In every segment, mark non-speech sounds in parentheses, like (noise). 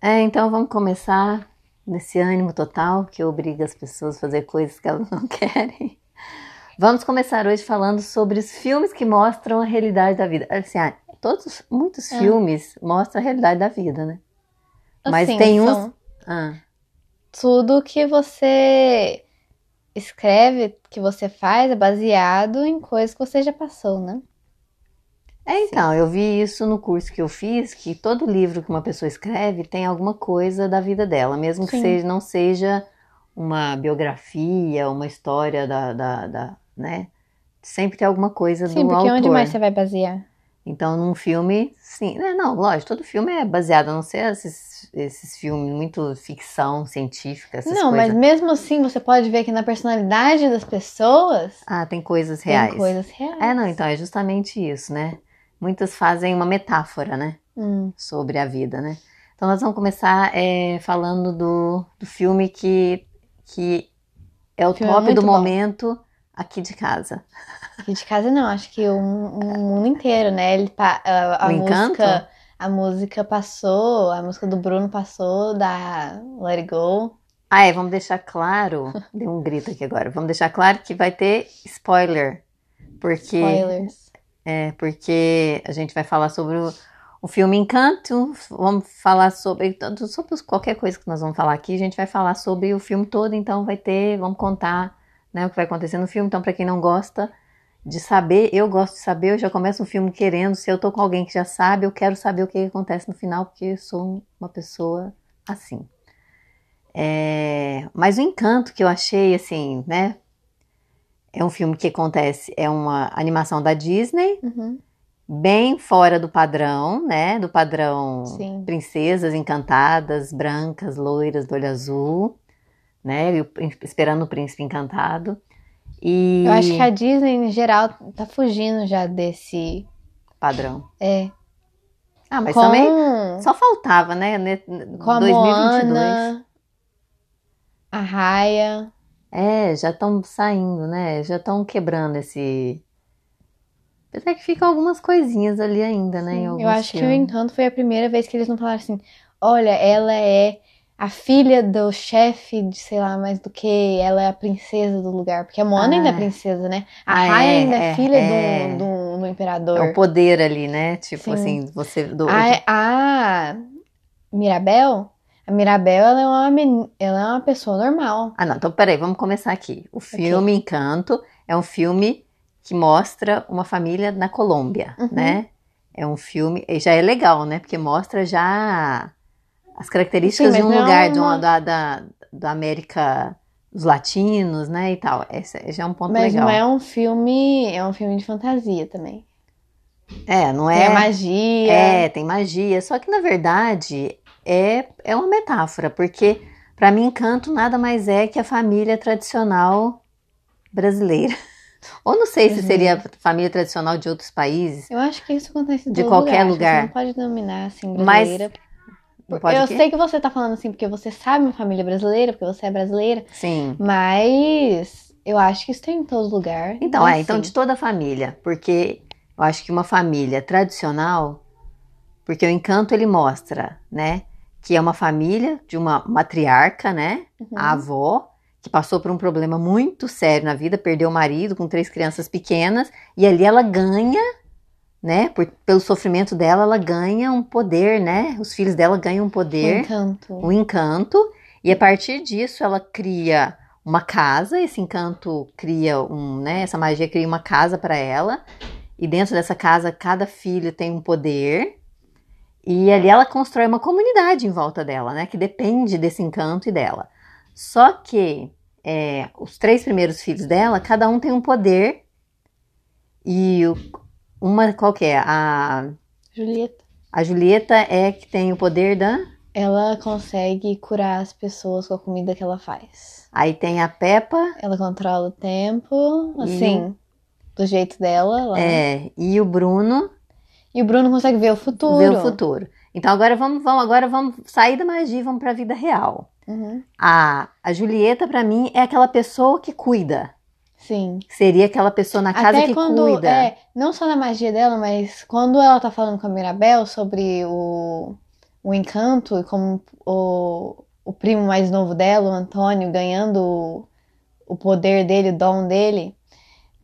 É, então vamos começar nesse ânimo total que obriga as pessoas a fazer coisas que elas (laughs) não querem. Vamos começar hoje falando sobre os filmes que mostram a realidade da vida. Assim, ah, todos, muitos É. filmes mostram a realidade da vida, né? Mas Assim, tem uns. Ah, Tudo que você escreve, que você faz, é baseado em coisas que você já passou, né? É, então, eu vi isso no curso que eu fiz, que todo livro que uma pessoa escreve tem alguma coisa da vida dela, mesmo que Sim. seja, não seja uma biografia, uma história da, da, da- né? Sempre tem alguma coisa Sim, do porque onde autor. mais você vai basear? Então, num filme, sim. né, Não, lógico, todo filme é baseado, a não ser esses, esses filmes muito ficção científica, essas Não, coisas. mas mesmo assim você pode ver que na personalidade das pessoas Ah, tem coisas tem reais. coisas reais. É, não, então é justamente isso, né? Muitas fazem uma metáfora, né? Hum, sobre a vida, né? Então nós vamos começar é, falando do, do filme que, que é o Filme top muito do bom. momento aqui de casa. aqui de casa não, acho que o, mundo inteiro, né? Ele, a, a música, a música passou, a música do Bruno passou da Let It Go. Ah, é, vamos deixar claro, (laughs) deu um grito aqui agora, vamos deixar claro que vai ter spoiler, porque, Spoilers. É, porque a gente vai falar sobre o, o filme Encanto, vamos falar sobre, sobre qualquer coisa que nós vamos falar aqui, a gente vai falar sobre o filme todo, então vai ter, vamos contar né, o que vai acontecer no filme. Então, para quem não gosta de saber, eu gosto de saber, eu já começo um filme querendo. Se eu tô com alguém que já sabe, eu quero saber o que acontece no final, porque eu sou uma pessoa assim. É, mas o encanto que eu achei, assim, né? É um filme que acontece, é uma animação da Disney, Uhum. bem fora do padrão, né? Do padrão Sim. princesas encantadas, brancas, loiras, do olho azul, né? E esperando o príncipe encantado. E Eu acho que a Disney, em geral, tá fugindo já desse. padrão. É. Ah, mas com, também só faltava, né? ne- com a 2022. Moana, a Raya. É, já estão saindo, né? Já estão quebrando esse. Apesar que ficam algumas coisinhas ali ainda, né? em Eu acho que o filmes. Encanto foi a primeira vez que eles não falaram assim: olha, ela é a filha do chefe de sei lá mais do que, ela é a princesa do lugar. Porque a Moana Ah. ainda é princesa, né? A Ah, Raya é, ainda é, é, filha é. Do, do, do É imperador. o poder ali, né? Tipo Sim. assim, você. Do, A, a Mirabel, a Mirabel, ela é uma, meni- ela é uma pessoa normal. Ah, não, então peraí, vamos começar aqui. O filme Encanto é um filme que mostra uma família na Colômbia, Uhum. né? É um filme, e já é legal, né? Porque mostra já as características Sim, de um mas é lugar, de uma- da, da, da América dos latinos, né? E tal. Esse já é um ponto Mas legal. não é um filme, é um filme de fantasia também. É, não Tem é. a magia. É, tem magia. Só que na verdade é, é uma metáfora, porque para mim Encanto nada mais é que a família tradicional brasileira. (laughs) Ou não sei se Uhum. seria família tradicional de outros países. Eu acho que isso acontece De qualquer lugar. lugar. Você não pode denominar assim Mas brasileira. Pode eu sei que você tá falando assim porque você sabe uma família brasileira, porque você é brasileira, Sim. mas eu acho que isso tem em todo lugar. Então, é, Então, então assim, de toda a família, porque eu acho que uma família tradicional, porque o Encanto ele mostra, né, que é uma família de uma matriarca, né, uhum. a avó, que passou por um problema muito sério na vida, perdeu o marido com três crianças pequenas, e ali ela ganha, né, por- pelo sofrimento dela, ela ganha um poder, né, os filhos dela ganham um poder, encanto. um encanto, e a partir disso ela cria uma casa, esse encanto cria um, né, essa magia cria uma casa para ela, e dentro dessa casa cada filho tem um poder, e ali ela constrói uma comunidade em volta dela, né, que depende desse encanto e dela. Só que é, os três primeiros filhos dela, cada um tem um poder, e o- uma, qual que é? A, Julieta. a Julieta é que tem o poder da... Ela consegue curar as pessoas com a comida que ela faz. Aí tem a Peppa, Ela controla o tempo, assim, do jeito dela. lá. É, e o Bruno E o Bruno consegue ver o futuro. vê o futuro. Então agora vamos, vamos, agora vamos sair da magia e vamos para a vida real. Uhum. A, a Julieta, para mim, é aquela pessoa que cuida. Sim. Seria aquela pessoa na casa Até que quando, cuida. é, não só na magia dela, mas quando ela tá falando com a Mirabel sobre o, o encanto e como o, o primo mais novo dela, o Antônio, ganhando o, o poder dele, o dom dele,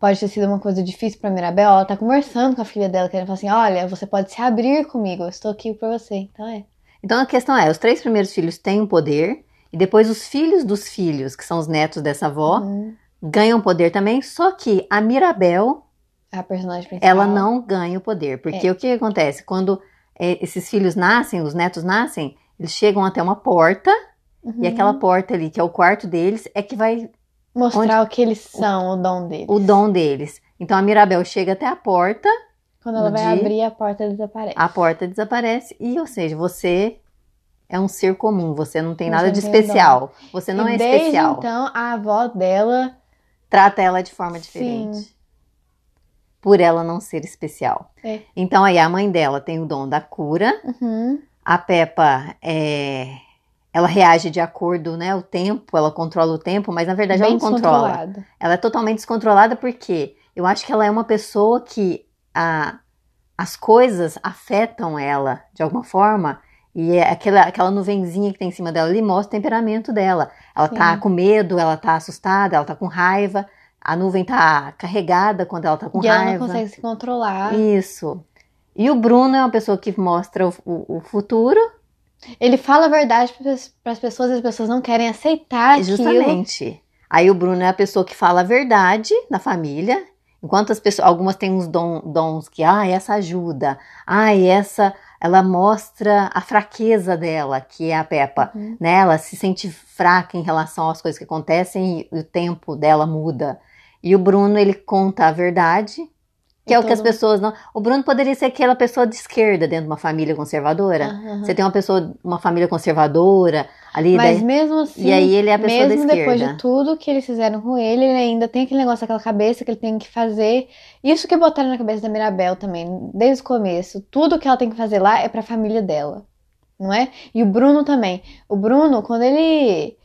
pode ter sido uma coisa difícil para Mirabel. Ela tá conversando com a filha dela, querendo falar assim: olha, você pode se abrir comigo, eu estou aqui por você. Então é. Então a questão é: os três primeiros filhos têm um poder, e depois os filhos dos filhos, que são os netos dessa avó, Uhum. ganham poder também. Só que a Mirabel, A personagem principal. ela não ganha o poder. Porque o que acontece? Quando é, esses filhos nascem, os netos nascem, eles chegam até uma porta, Uhum. e aquela porta ali, que é o quarto deles, é que vai Mostrar o que eles são, o dom deles. o dom deles. Então a Mirabel chega até a porta, Quando ela vai dia- abrir, a porta desaparece. a porta desaparece, e ou seja, você é um ser comum, você não tem Você nada não de tem especial. Você não e é desde especial. então, a avó dela Trata ela de forma diferente. Sim. Por ela não ser especial. É. Então aí a mãe dela tem o dom da cura, Uhum. A Peppa é, ela reage de acordo, né? O tempo, ela controla o tempo, mas na verdade bem ela não controla. Ela é totalmente descontrolada porque eu acho que ela é uma pessoa que a, as coisas afetam ela de alguma forma. E é aquela, aquela nuvenzinha que tem em cima dela ali mostra o temperamento dela. Ela tá Sim. com medo, ela tá assustada, ela tá com raiva. A nuvem tá carregada quando ela tá com E ela raiva. não consegue se controlar. Isso. E o Bruno é uma pessoa que mostra o, o- o futuro, Ele fala a verdade para as pessoas e as pessoas não querem aceitar aquilo. Justamente. Aí o Bruno é a pessoa que fala a verdade na família, enquanto as pessoas, algumas têm uns dom- dons que, ah, essa ajuda, ah, essa, ela mostra a fraqueza dela, que é a Peppa, Uhum. né? Ela se sente fraca em relação às coisas que acontecem e o tempo dela muda. E o Bruno, ele conta a verdade, que é o que as todo- pessoas não. O Bruno poderia ser aquela pessoa de esquerda dentro de uma família conservadora. Você tem uma pessoa, uma família conservadora ali, Mas daí- mesmo assim, e aí ele é a pessoa da mesmo depois esquerda. de tudo que eles fizeram com ele, ele ainda tem aquele negócio naquela cabeça que ele tem que fazer. Isso que botaram na cabeça da Mirabel também, desde o começo. Tudo que ela tem que fazer lá é pra família dela, não é? E o Bruno também. O Bruno, quando ele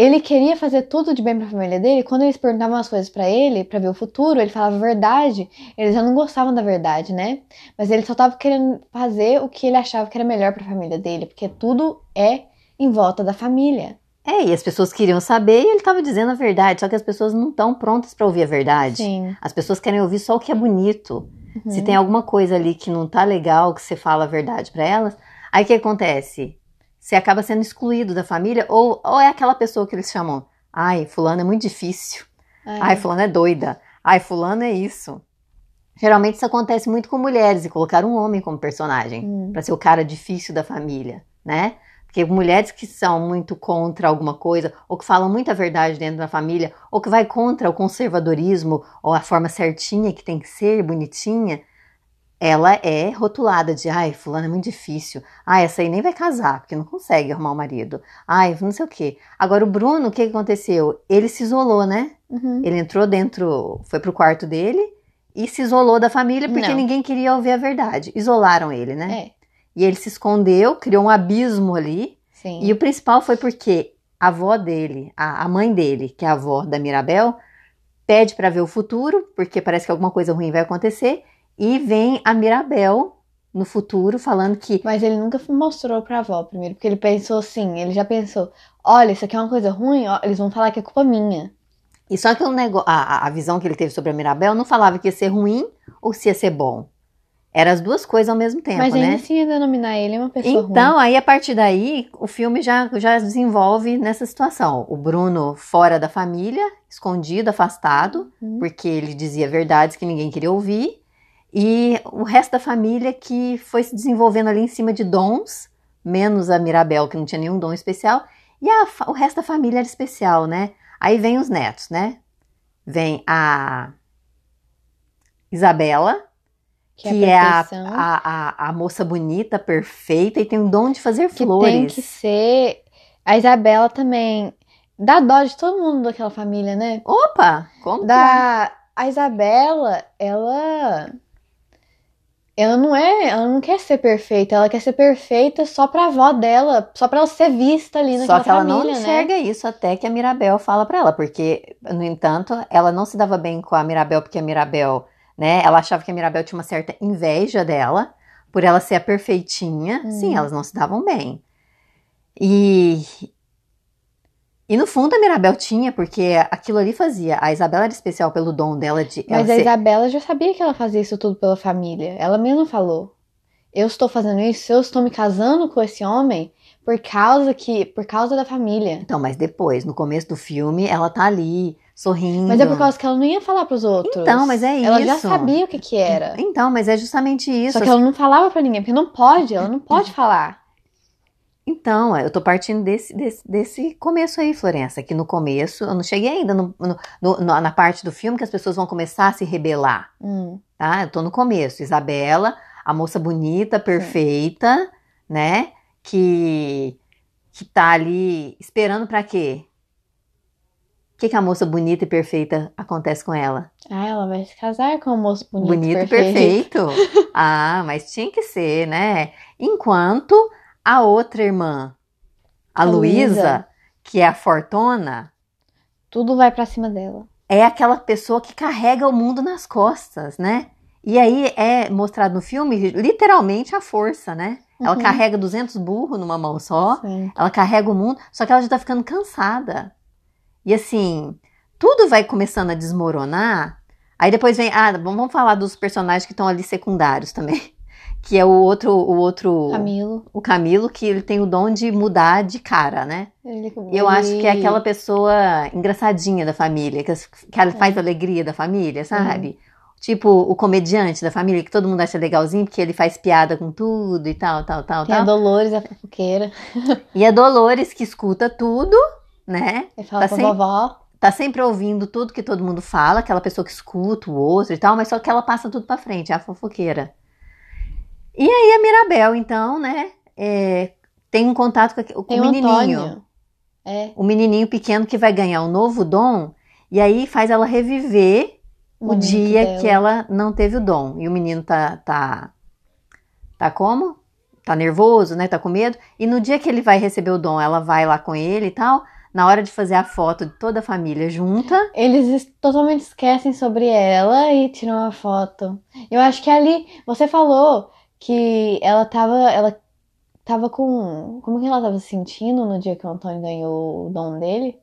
ele queria fazer tudo de bem pra família dele, quando eles perguntavam as coisas pra ele, pra ver o futuro, ele falava a verdade. Eles já não gostavam da verdade, né? Mas ele só tava querendo fazer o que ele achava que era melhor pra família dele, porque tudo é em volta da família. É, e as pessoas queriam saber e ele estava dizendo a verdade, só que as pessoas não estão prontas para ouvir a verdade. Sim. As pessoas querem ouvir só o que é bonito. Uhum. Se tem alguma coisa ali que não tá legal, que você fala a verdade para elas, aí o que acontece? Você acaba sendo excluído da família, ou, ou é aquela pessoa que eles chamam, ai, fulano é muito difícil, ai, fulano é doida, ai, fulano é isso. Geralmente isso acontece muito com mulheres, e colocar um homem como personagem. Hum. para ser o cara difícil da família, né? Porque mulheres que são muito contra alguma coisa, ou que falam muita verdade dentro da família, ou que vai contra o conservadorismo, ou a forma certinha que tem que ser, bonitinha, ela é rotulada de, ai, fulano é muito difícil. Ai, essa aí nem vai casar, porque não consegue arrumar um marido. Ai, não sei o quê. Agora, o Bruno, o que que aconteceu? Ele se isolou, né? Uhum. Ele entrou dentro, foi pro quarto dele e se isolou da família porque Não. ninguém queria ouvir a verdade. Isolaram ele, né? É, E ele se escondeu, criou um abismo ali. sim. E o principal foi porque a avó dele, a, a mãe dele, que é a avó da Mirabel, pede para ver o futuro, porque parece que alguma coisa ruim vai acontecer. E vem a Mirabel no futuro falando que Mas ele nunca mostrou pra avó primeiro, porque ele pensou assim, ele já pensou, olha, isso aqui é uma coisa ruim, ó, eles vão falar que é culpa minha. E só que o nego... a, a- visão que ele teve sobre a Mirabel não falava que ia ser ruim ou se ia ser bom. Eram as duas coisas ao mesmo tempo, Mas né? ainda assim ia denominar ele uma pessoa Então, aí a partir daí, o filme já, já desenvolve nessa situação. O Bruno fora da família, escondido, afastado, Uhum. porque ele dizia verdades que ninguém queria ouvir. E o resto da família que foi se desenvolvendo ali em cima de dons, menos a Mirabel, que não tinha nenhum dom especial. E a o resto da família era especial, né? Aí vem os ruins, né? Vem a Isabela, que, que, é é a a, a, a, moça bonita, perfeita e tem o dom de fazer que flores. tem que ser a Isabela também. Dá dó de todo mundo daquela família, né? Opa, como? que é? Da a Isabela, ela ela não é, ela não quer ser perfeita, ela quer ser perfeita só pra avó dela, só pra ela ser vista ali naquela Só que ela família, não né? enxerga isso até que a Mirabel fala pra ela, porque, no entanto, ela não se dava bem com a Mirabel, porque a Mirabel, né, ela achava que a Mirabel tinha uma certa inveja dela, por ela ser a perfeitinha, Hum. sim, elas não se davam bem. E e no fundo a Mirabel tinha, porque aquilo ali fazia. A Isabela era especial pelo dom dela de Mas a ser- Isabela já sabia que ela fazia isso tudo pela família. Ela mesma falou. Eu estou fazendo isso, eu estou me casando com esse homem por causa que, por causa da família. Então, mas depois, no começo do filme, ela tá ali, sorrindo. Mas é por causa que ela não ia falar pros outros. Então, mas é Ela já isso. sabia o que que era. Então, mas é justamente isso. Só que ela não falava pra ninguém, porque não pode, ela não pode falar. Então, eu tô partindo desse, desse, desse começo aí, Florença, que no começo, eu não cheguei ainda no- no- no- na parte do filme que as pessoas vão começar a se rebelar, Hum. tá? Eu tô no começo. Isabela, a moça bonita, perfeita, né? Que, que tá ali esperando pra quê? O que, que a moça bonita e perfeita acontece com ela? Ah, ela vai se casar com um moço bonito, Bonito e perfeito. perfeito. (laughs) ah, mas tinha que ser, né? Enquanto a outra irmã, a A Luísa. Que é a fortuna, Tudo vai pra cima dela. é aquela pessoa que carrega o mundo nas costas, né? E aí é mostrado no filme literalmente a força, né? Ela Uhum. carrega 200 burros numa mão só, ela carrega o mundo, só que ela já tá ficando cansada. E assim, tudo vai começando a desmoronar. Aí depois vem, ah, vamos falar dos personagens que estão ali secundários também. Que é o outro, o outro, Camilo. o Camilo, que ele tem o dom de mudar de cara, né? Ele, E eu acho que é aquela pessoa engraçadinha da família, que, que ela faz alegria da família, sabe? Tipo o comediante da família, que todo mundo acha legalzinho, porque ele faz piada com tudo e tal, tal, tal, Tem a tal. Dolores, a fofoqueira. (laughs) E a Dolores, que escuta tudo, né? Ele fala Tá pra sem- vovó. Tá sempre ouvindo tudo que todo mundo fala, aquela pessoa que escuta o outro e tal, mas só que ela passa tudo pra frente, é a fofoqueira. E aí a Mirabel, então, né? é, tem um contato com, com Tem o o menininho. Antônio. É, o menininho pequeno que vai ganhar um novo dom, e aí faz ela reviver o momento dia dela. que ela não teve o dom. E o menino tá, tá, tá como? Tá nervoso, né? Tá com medo. E no dia que ele vai receber o dom, ela vai lá com ele e tal. Na hora de fazer a foto de toda a família junta, Eles es- totalmente esquecem sobre ela e tiram uma foto. Eu acho que ali, você falou que ela tava, ela tava com, como que ela tava se sentindo no dia que o Antônio ganhou o dom dele?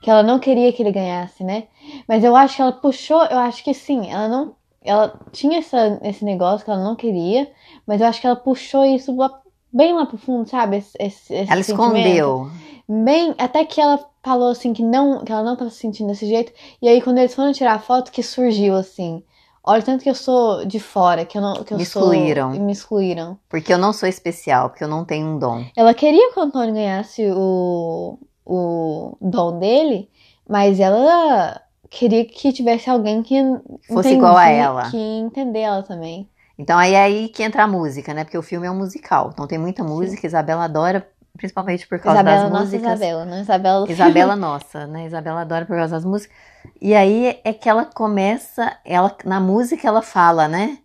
Que ela não queria que ele ganhasse, né? Mas eu acho que ela puxou, eu acho que sim, ela não, ela tinha essa, esse negócio que ela não queria, mas eu acho que ela puxou isso lá- bem lá pro fundo, sabe? Esse, esse, esse ela sentimento. escondeu. Bem, até que ela falou assim que não, que ela não tava se sentindo desse jeito. E aí quando eles foram tirar a foto que surgiu assim. Olha tanto que eu sou de fora, que eu não, que eu Me sou excluíram. e me excluíram. Porque eu não sou especial, porque eu não tenho um dom. Ela queria que o Antônio ganhasse o o dom dele, mas ela queria que tivesse alguém que Fosse igual a ela. que entender ela também. Então aí é aí que entra a música, né? Porque o filme é um musical. Então tem muita música, Isabela adora, principalmente por causa Isabela, das nossa músicas. Isabela, né? Isabela. (laughs) Isabela nossa, né? Isabela adora por causa das músicas. E aí é que ela começa, ela na música ela fala, né?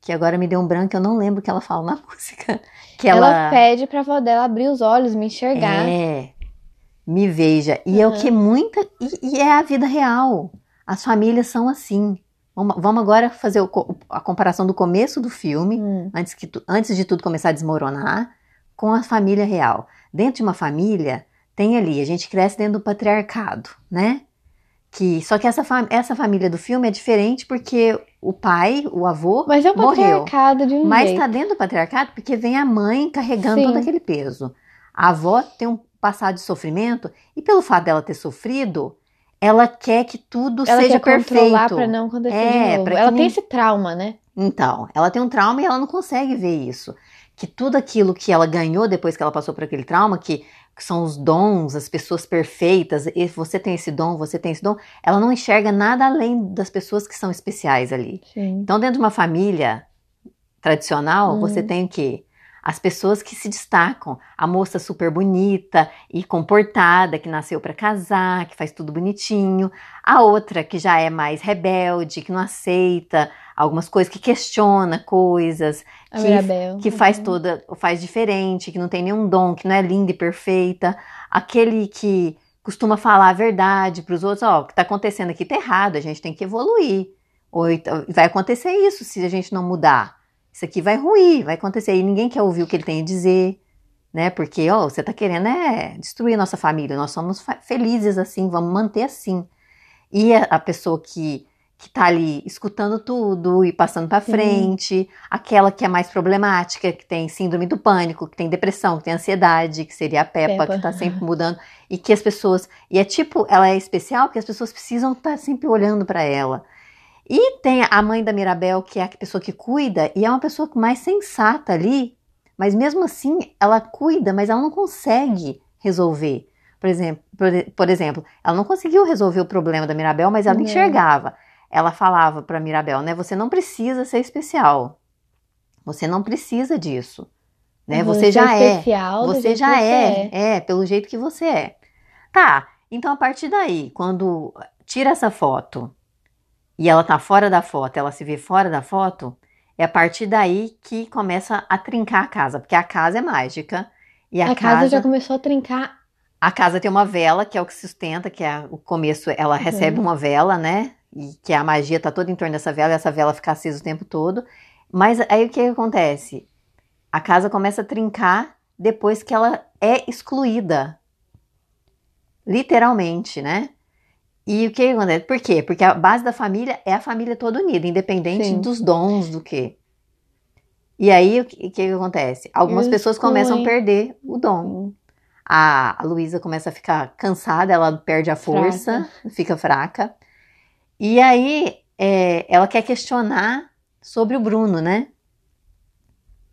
Que agora me deu um branco, eu não lembro o que ela fala na (laughs) música. Que ela... ela, pede pra avó dela abrir os olhos, me enxergar. é, me veja. E é o Uhum. que muita e, e é a vida real. As famílias são assim. Vamos, vamos agora fazer o a comparação do começo do filme Hum. antes, que antes de tudo começar a desmoronar, com a família real. Dentro de uma família, tem ali, a gente cresce dentro do patriarcado, né? Que, só que essa, fam- essa família do filme é diferente porque o pai, o avô, Mas é o morreu. patriarcado de um Mas jeito. tá dentro do patriarcado porque vem a mãe carregando Sim. todo aquele peso. A avó tem um passado de sofrimento e pelo fato dela ter sofrido, ela quer que tudo Ela seja quer perfeito. pra não acontecer É, de novo. Ela nem- tem esse trauma, né? Então, ela tem um trauma e ela não consegue ver isso. Que tudo aquilo que ela ganhou depois que ela passou por aquele trauma, que, que são os dons, as pessoas perfeitas, e você tem esse dom, você tem esse dom, ela não enxerga nada além das pessoas que são especiais ali. Sim. Então, dentro de uma família tradicional, Uhum. você tem o quê? As pessoas que se destacam, a moça super bonita e comportada, que nasceu para casar, que faz tudo bonitinho, a outra que já é mais rebelde, que não aceita algumas coisas, que questiona coisas, A que, Mirabel. que faz Uhum. toda, faz diferente, que não tem nenhum dom, que não é linda e perfeita, aquele que costuma falar a verdade para os outros, ó, o que está acontecendo aqui tá errado, a gente tem que evoluir. Ou então, vai acontecer isso se a gente não mudar. isso aqui vai ruir, vai acontecer. E ninguém quer ouvir o que ele tem a dizer, né? Porque, ó, você tá querendo é destruir a nossa família. Nós somos felizes assim, vamos manter assim. E a, a pessoa que que tá ali escutando tudo e passando para frente, aquela que é mais problemática, que tem síndrome do pânico, que tem depressão, que tem ansiedade, que seria a Peppa, Peppa. que tá sempre mudando e que as pessoas, e é tipo, ela é especial porque as pessoas precisam estar tá sempre olhando para ela. E tem a mãe da Mirabel, que é a pessoa que cuida, e é uma pessoa mais sensata ali, mas mesmo assim ela cuida, mas ela não consegue resolver. Por exemplo, por, por exemplo, ela não conseguiu resolver o problema da Mirabel, mas ela enxergava ela falava para Mirabel, né? Você não precisa ser especial. Você não precisa disso, né? Você, você já é. Você já é, é, é, pelo jeito que você é. Tá. Então a partir daí, quando tira essa foto e ela tá fora da foto, ela se vê fora da foto, é a partir daí que começa a trincar a casa, porque a casa é mágica e a, a casa, casa já começou a trincar a casa tem uma vela, que é o que sustenta, que é o começo, ela uhum. recebe uma vela, né? E que a magia está toda em torno dessa vela e essa vela fica acesa o tempo todo. Mas aí o que, que acontece? A casa começa a trincar depois que ela é excluída. Literalmente, né? E o que acontece? Por quê? Porque a base da família é a família toda unida, independente Sim. dos dons do quê. E aí o que, que acontece? Algumas pessoas começam a perder o dom. A, a Luísa começa a ficar cansada, ela perde a força, fraca. fica fraca. E aí é, ela quer questionar sobre o Bruno, né?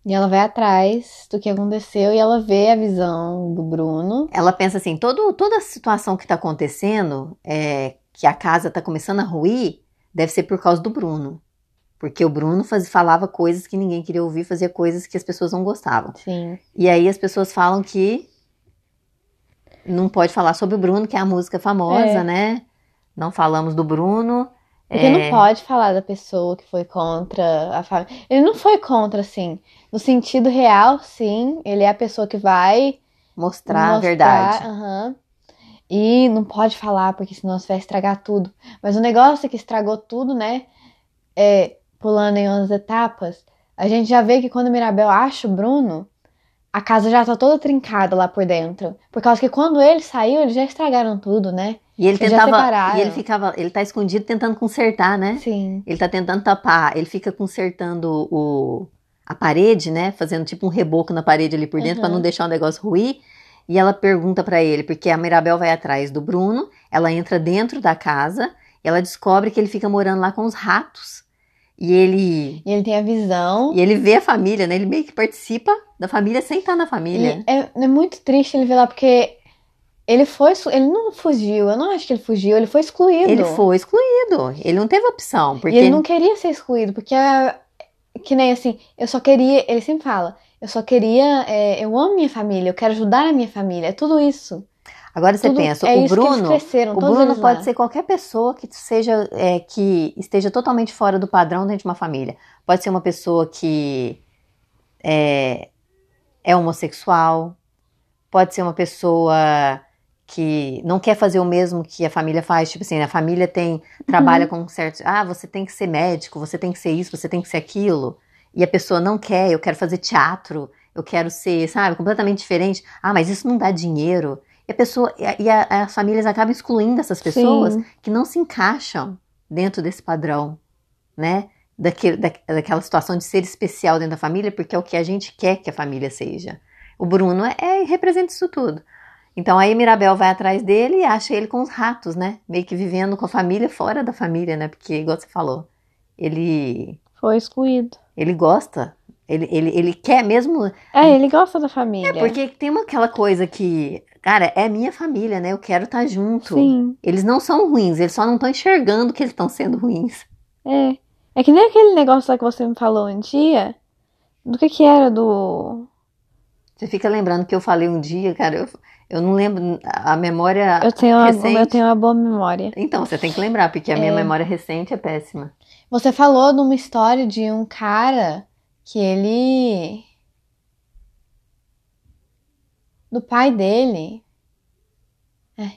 E ela vai atrás do que aconteceu e ela vê a visão do Bruno. Ela pensa assim: todo, toda a situação que está acontecendo, é, que a casa está começando a ruir, deve ser por causa do Bruno. Porque o Bruno faz, falava coisas que ninguém queria ouvir, fazia coisas que as pessoas não gostavam. Sim. E aí as pessoas falam que não pode falar sobre o Bruno, que é a música famosa, é. né? Não falamos do Bruno. Porque é... não pode falar da pessoa que foi contra a família. Ele não foi contra, assim. No sentido real, sim. Ele é a pessoa que vai mostrar, mostrar a verdade. Uh -huh. E não pode falar, porque senão você vai estragar tudo. Mas o negócio é que estragou tudo, né? É, pulando em umas etapas, a gente já vê que quando Mirabel acha o Bruno, a casa já tá toda trincada lá por dentro. Por causa que quando ele saiu, eles já estragaram tudo, né? E ele eles tentava. E ele ficava. Ele tá escondido tentando consertar, né? Sim. Ele tá tentando tapar. Ele fica consertando o, a parede, né? Fazendo tipo um reboco na parede ali por dentro uhum. para não deixar o negócio ruir. E ela pergunta para ele, porque a Mirabel vai atrás do Bruno, ela entra dentro da casa e ela descobre que ele fica morando lá com os ratos. E ele. E ele tem a visão. E ele vê a família, né? Ele meio que participa da família sem estar na família. É, é, muito triste ele ver lá, porque ele foi. Ele não fugiu. Eu não acho que ele fugiu, ele foi excluído. Ele foi excluído. Ele não teve opção. Porque... E ele não queria ser excluído, porque é. Que nem assim, eu só queria. Ele sempre fala, eu só queria. É, eu amo minha família, eu quero ajudar a minha família. É tudo isso. Agora você Tudo, pensa, é o Bruno, o Bruno pode lá. ser qualquer pessoa que seja é, que esteja totalmente fora do padrão dentro de uma família. Pode ser uma pessoa que é, é homossexual, pode ser uma pessoa que não quer fazer o mesmo que a família faz, tipo assim, a família tem trabalha uhum. com certo, ah, você tem que ser médico, você tem que ser isso, você tem que ser aquilo, e a pessoa não quer, eu quero fazer teatro, eu quero ser, sabe, completamente diferente. Ah, mas isso não dá dinheiro. E a pessoa e a, as famílias acabam excluindo essas pessoas Sim. que não se encaixam dentro desse padrão, né? Daquele, da, daquela situação de ser especial dentro da família, porque é o que a gente quer que a família seja. O Bruno é, é representa isso tudo. Então aí Mirabel vai atrás dele e acha ele com os ratos, né? Meio que vivendo com a família fora da família, né? Porque, igual você falou, ele. Foi excluído. Ele gosta. Ele, ele, ele quer mesmo. É, ele gosta da família. É, porque tem uma, aquela coisa que Cara, é minha família, né? Eu quero estar tá junto. Sim. Eles não são ruins, eles só não estão enxergando que eles estão sendo ruins. É. É que nem aquele negócio lá que você me falou um dia. Do que que era do. Você fica lembrando que eu falei um dia, cara, eu, eu não lembro. A memória. Eu tenho, uma, recente... eu tenho uma boa memória. Então, você tem que lembrar, porque a é... minha memória recente é péssima. Você falou de uma história de um cara que ele do pai dele. É.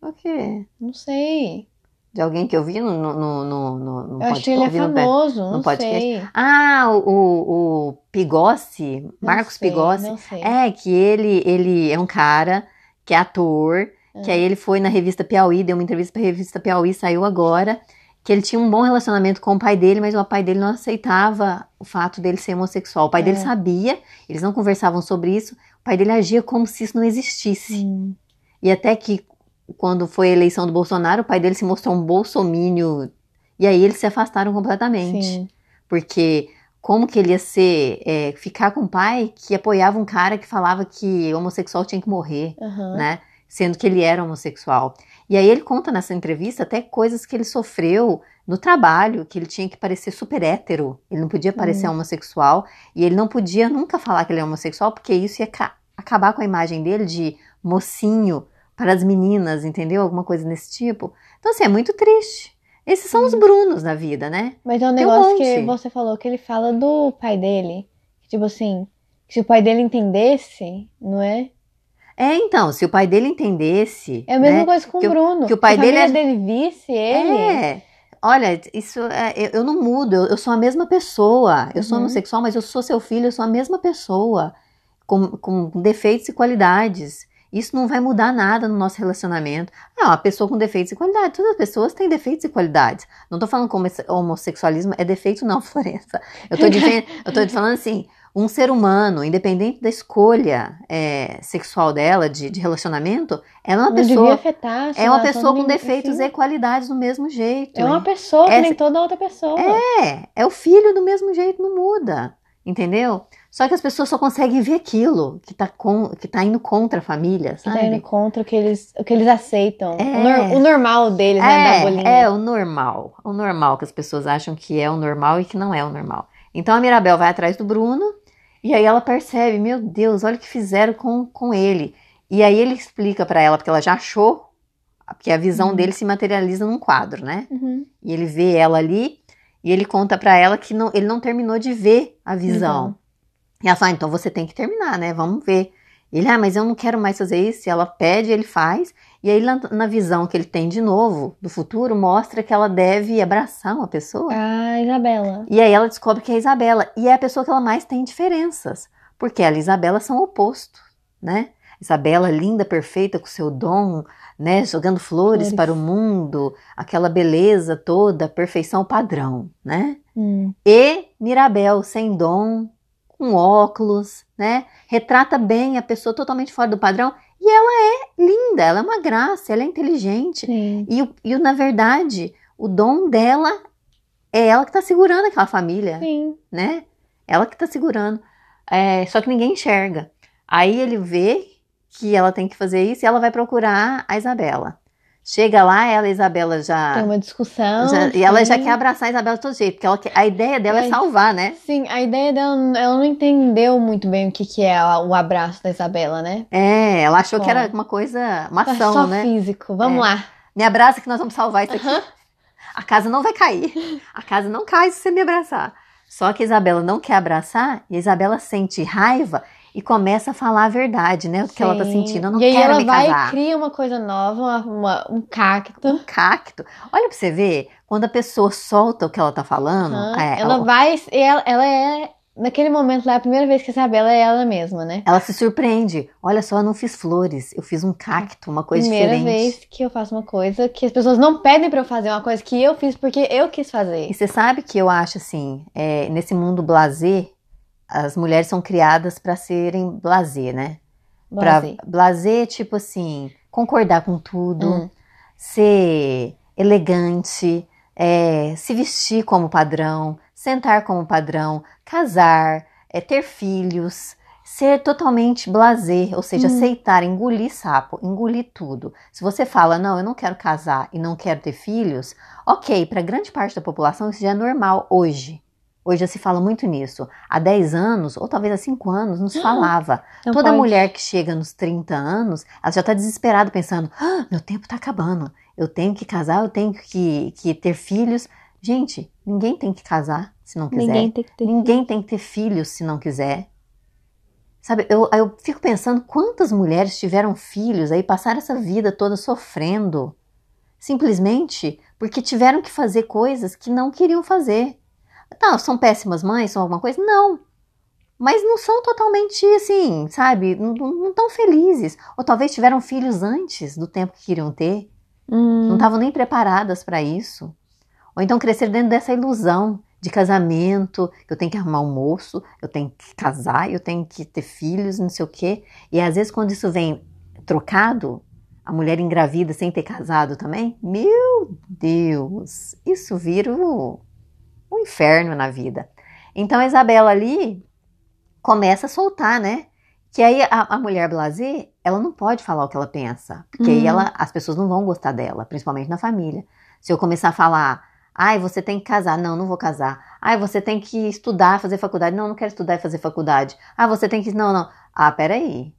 O quê? Não sei. De alguém que eu vi no, no, no, no, no Eu acho que ele é no famoso, não podcast. sei. Ah, o, o, o Pigossi, Marcos sei, Pigossi. Não sei. É, que ele, ele é um cara que é ator, que Ah. aí ele foi na revista Piauí, deu uma entrevista pra revista Piauí, saiu agora, que ele tinha um bom relacionamento com o pai dele, mas o pai dele não aceitava o fato dele ser homossexual. O pai dele É. sabia, eles não conversavam sobre isso, o pai dele agia como se isso não existisse. E até que quando foi a eleição do Bolsonaro, o pai dele se mostrou um bolsomínio, e aí eles se afastaram completamente. Sim. Porque como que ele ia ser, é, ficar com um pai que apoiava um cara que falava que homossexual tinha que morrer, Aham. né? Sendo que ele era homossexual. E aí ele conta nessa entrevista até coisas que ele sofreu no trabalho, que ele tinha que parecer super hétero, ele não podia parecer homossexual, e ele não podia nunca falar que ele é homossexual, porque isso ia ca- acabar com a imagem dele de mocinho para as meninas, entendeu? Alguma coisa desse tipo. Então, assim, é muito triste. Esses são os Brunos na vida, né? Mas é um Tem um negócio que você falou que ele fala do pai dele. que, Tipo assim, se o pai dele entendesse, não é? É, então, se o pai dele entendesse. É a mesma né? coisa com que o Bruno. que o pai se a dele família dele visse ele. É. Olha, isso é, eu, eu não mudo, eu, eu sou a mesma pessoa. Eu sou Uhum. homossexual, mas eu sou seu filho, eu sou a mesma pessoa, com, com defeitos e qualidades. Isso não vai mudar nada no nosso relacionamento. É uma pessoa com defeitos e qualidades. Todas as pessoas têm defeitos e qualidades. Não tô falando que homo- homossexualismo é defeito, não, (laughs) Florença. Eu tô, (laughs) dizendo, eu tô falando assim: um ser humano, independente da escolha é, sexual dela, de, de relacionamento, ela é uma não pessoa. afetar. É uma pessoa com defeitos enfim. e qualidades do mesmo jeito. É uma pessoa que nem toda outra pessoa. É, é o filho do mesmo jeito, não muda. Entendeu? Só que as pessoas só conseguem ver aquilo que tá, com, que tá indo contra a família, Que tá sabe? indo contra o que eles, o que eles aceitam. É. O, nor- o normal deles, né? Da bolinha. É, é o normal. O normal que as pessoas acham que é o normal e que não é o normal. Então a Mirabel vai atrás do Bruno e aí ela percebe, meu Deus, olha o que fizeram com, com ele. E aí ele explica pra ela, porque ela já achou, porque a visão Uhum. dele se materializa num quadro, né? Uhum. E ele vê ela ali e ele conta pra ela que não, ele não terminou de ver a visão. Visão. E ela fala, então você tem que terminar, né? Vamos ver. Ele, ah, mas eu não quero mais fazer isso. E ela pede, ele faz. E aí, na, visão que ele tem de novo, do futuro, mostra que ela deve abraçar uma pessoa. A Isabela. E aí ela descobre que é a Isabela. E é a pessoa que ela mais tem diferenças. Porque ela e Isabela são opostos, né? Isabela, linda, perfeita, com seu dom, né? Jogando flores, Flores. para o mundo. Aquela beleza toda, perfeição padrão, né? Hum. E Mirabel, sem dom, com óculos, né? Retrata bem a pessoa totalmente fora do padrão. E ela é linda, ela é uma graça, ela é inteligente. Sim. E, e na verdade, o dom dela é ela que tá segurando aquela família, Sim. né? Ela que tá segurando. É, só que ninguém enxerga. Aí ele vê que ela tem que fazer isso e ela vai procurar a Isabela. Chega lá, ela e a Isabela já. Tem uma discussão. já- e ela já quer abraçar a Isabela de todo jeito, porque ela a ideia dela é Mas- salvar, né? Sim, a ideia dela, ela não entendeu muito bem o que, que é o abraço da Isabela, né? É, ela achou que era uma coisa, uma Só ação, né? físico. Vamos É. lá. Me abraça que nós vamos salvar isso aqui. A casa não vai cair. A casa não cai se você me abraçar. Só que a Isabela não quer abraçar e a Isabela sente raiva e começa a falar a verdade, né? O que ela tá Sim. sentindo. Eu não e aí quero ela me vai casar. e cria uma coisa nova, uma- uma- um cacto. Cacto. Olha pra você ver, quando a pessoa solta o que ela tá falando, Aham. é, ela ela, vai. Ela, ela é. Naquele momento lá, é a primeira vez que a Isabela é ela mesma, né? ela se surpreende. Olha só, eu não fiz flores, eu fiz um cacto, uma coisa primeira diferente. vez que eu faço uma coisa que as pessoas não pedem pra eu fazer, uma coisa que eu fiz porque eu quis fazer. E você sabe que eu acho assim, é, nesse mundo blazer, as mulheres são criadas pra serem blazer, né? Pra Blazer. blazer, tipo assim, concordar com tudo, Hum. ser elegante, é, se vestir como padrão, sentar como padrão, casar, é, ter filhos, ser totalmente blazer, ou seja, Hum. aceitar, engolir sapo, engolir tudo. Se você fala, não, eu não quero casar e não quero ter filhos, ok, para grande parte da população isso já é normal hoje. Hoje já se fala muito nisso. Há 10 anos, ou talvez há 5 anos, não se falava. Não Toda pode. mulher que chega nos 30 anos, ela já tá desesperada pensando: ah, meu tempo tá acabando. Eu tenho que casar, eu tenho que, que ter filhos. Gente, ninguém tem que casar se não quiser. Ninguém tem que ter. Ninguém tem que ter filhos se não quiser. Sabe, eu, eu fico pensando quantas mulheres tiveram filhos aí, passaram essa vida toda sofrendo, simplesmente porque tiveram que fazer coisas que não queriam fazer. Não, são péssimas mães, são alguma coisa? Não. Mas não são totalmente assim, sabe? Não estão felizes. Ou talvez tiveram filhos antes do tempo que queriam ter. Hum. Não estavam nem preparadas para isso. Ou então crescer dentro dessa ilusão de casamento, eu tenho que arrumar um moço, eu tenho que casar, eu tenho que ter filhos, não sei o quê. E às vezes quando isso vem trocado, a mulher engravida sem ter casado também, meu Deus, isso vira um, um inferno na vida. Então a Isabela ali começa a soltar, né? Que aí a, a mulher blazer, ela não pode falar o que ela pensa, porque aí Uhum. ela, as pessoas não vão gostar dela, principalmente na família. Se eu começar a falar, ai, você tem que casar, não, não vou casar. Ai, você tem que estudar, fazer faculdade, não, não quero estudar e fazer faculdade. Ah, você tem que, não, não. Ah, peraí.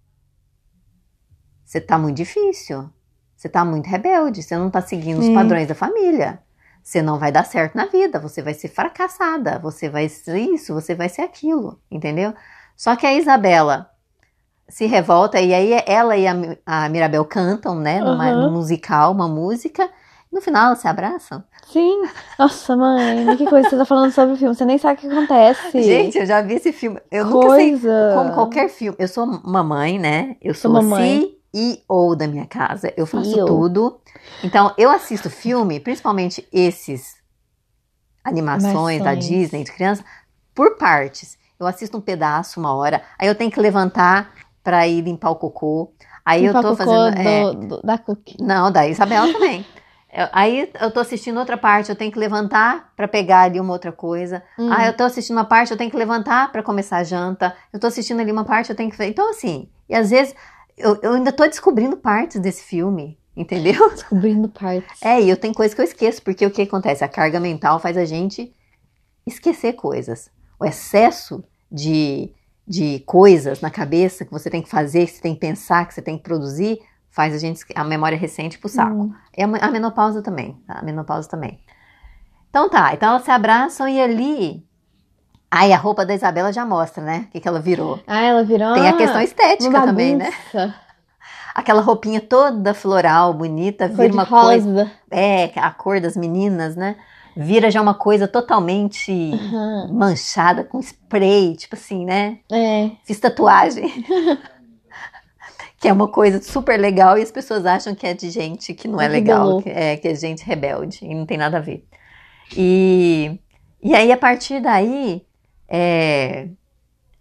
Você tá muito difícil. Você tá muito rebelde, você não tá seguindo os padrões da família. Você não vai dar certo na vida, você vai ser fracassada, você vai ser isso, você vai ser aquilo, entendeu? Só que a Isabela se revolta e aí ela e a, a Mirabel cantam, né, numa, Aham. num musical, uma música. No final elas se abraçam. Sim. Nossa, mãe, que coisa você tá falando sobre o filme. Você nem sabe o que acontece. Gente, eu já vi esse filme. Eu nunca sei coisa. como qualquer filme. Eu sou mamãe, né? Eu sou Sou a mamãe. CEO da minha casa. Eu faço CEO. tudo. Então, eu assisto filme, principalmente esses animações da Animações. Disney de criança, por partes. Eu assisto um pedaço, uma hora. Aí eu tenho que levantar pra ir limpar o cocô. Aí eu Limpar tô cocô fazendo. é, do- do- da cookie. não, da Isabela também. (laughs) Eu- Aí eu tô assistindo outra parte, eu tenho que levantar pra pegar ali uma outra coisa. Hum. Ah, eu tô assistindo uma parte, eu tenho que levantar pra começar a janta. Eu tô assistindo ali uma parte, eu tenho que. Então, assim, e às vezes eu, eu ainda tô descobrindo partes desse filme, entendeu? (laughs) Descobrindo partes. É, e eu tenho coisas que eu esqueço, porque o que acontece? A carga mental faz a gente esquecer coisas. O excesso de, de coisas na cabeça que você tem que fazer, que você tem que pensar, que você tem que produzir, faz a gente a memória recente pro saco. Hum. E a, a menopausa também, tá? A menopausa também. Então tá, então elas se abraçam e ali. Aí a roupa da Isabela já mostra, né? O que, que ela virou. Ah, ela virou Tem a questão estética também, né? Aquela roupinha toda floral, bonita, Cor vira uma coisa. É, a cor das meninas, né? Vira já uma coisa totalmente Aham. manchada com spray, tipo assim, né? É. Fiz tatuagem. (laughs) que é uma coisa super legal e as pessoas acham que é de gente que não é Vida legal, que é, que é gente rebelde e não tem nada a ver. E, e aí, a partir daí, é,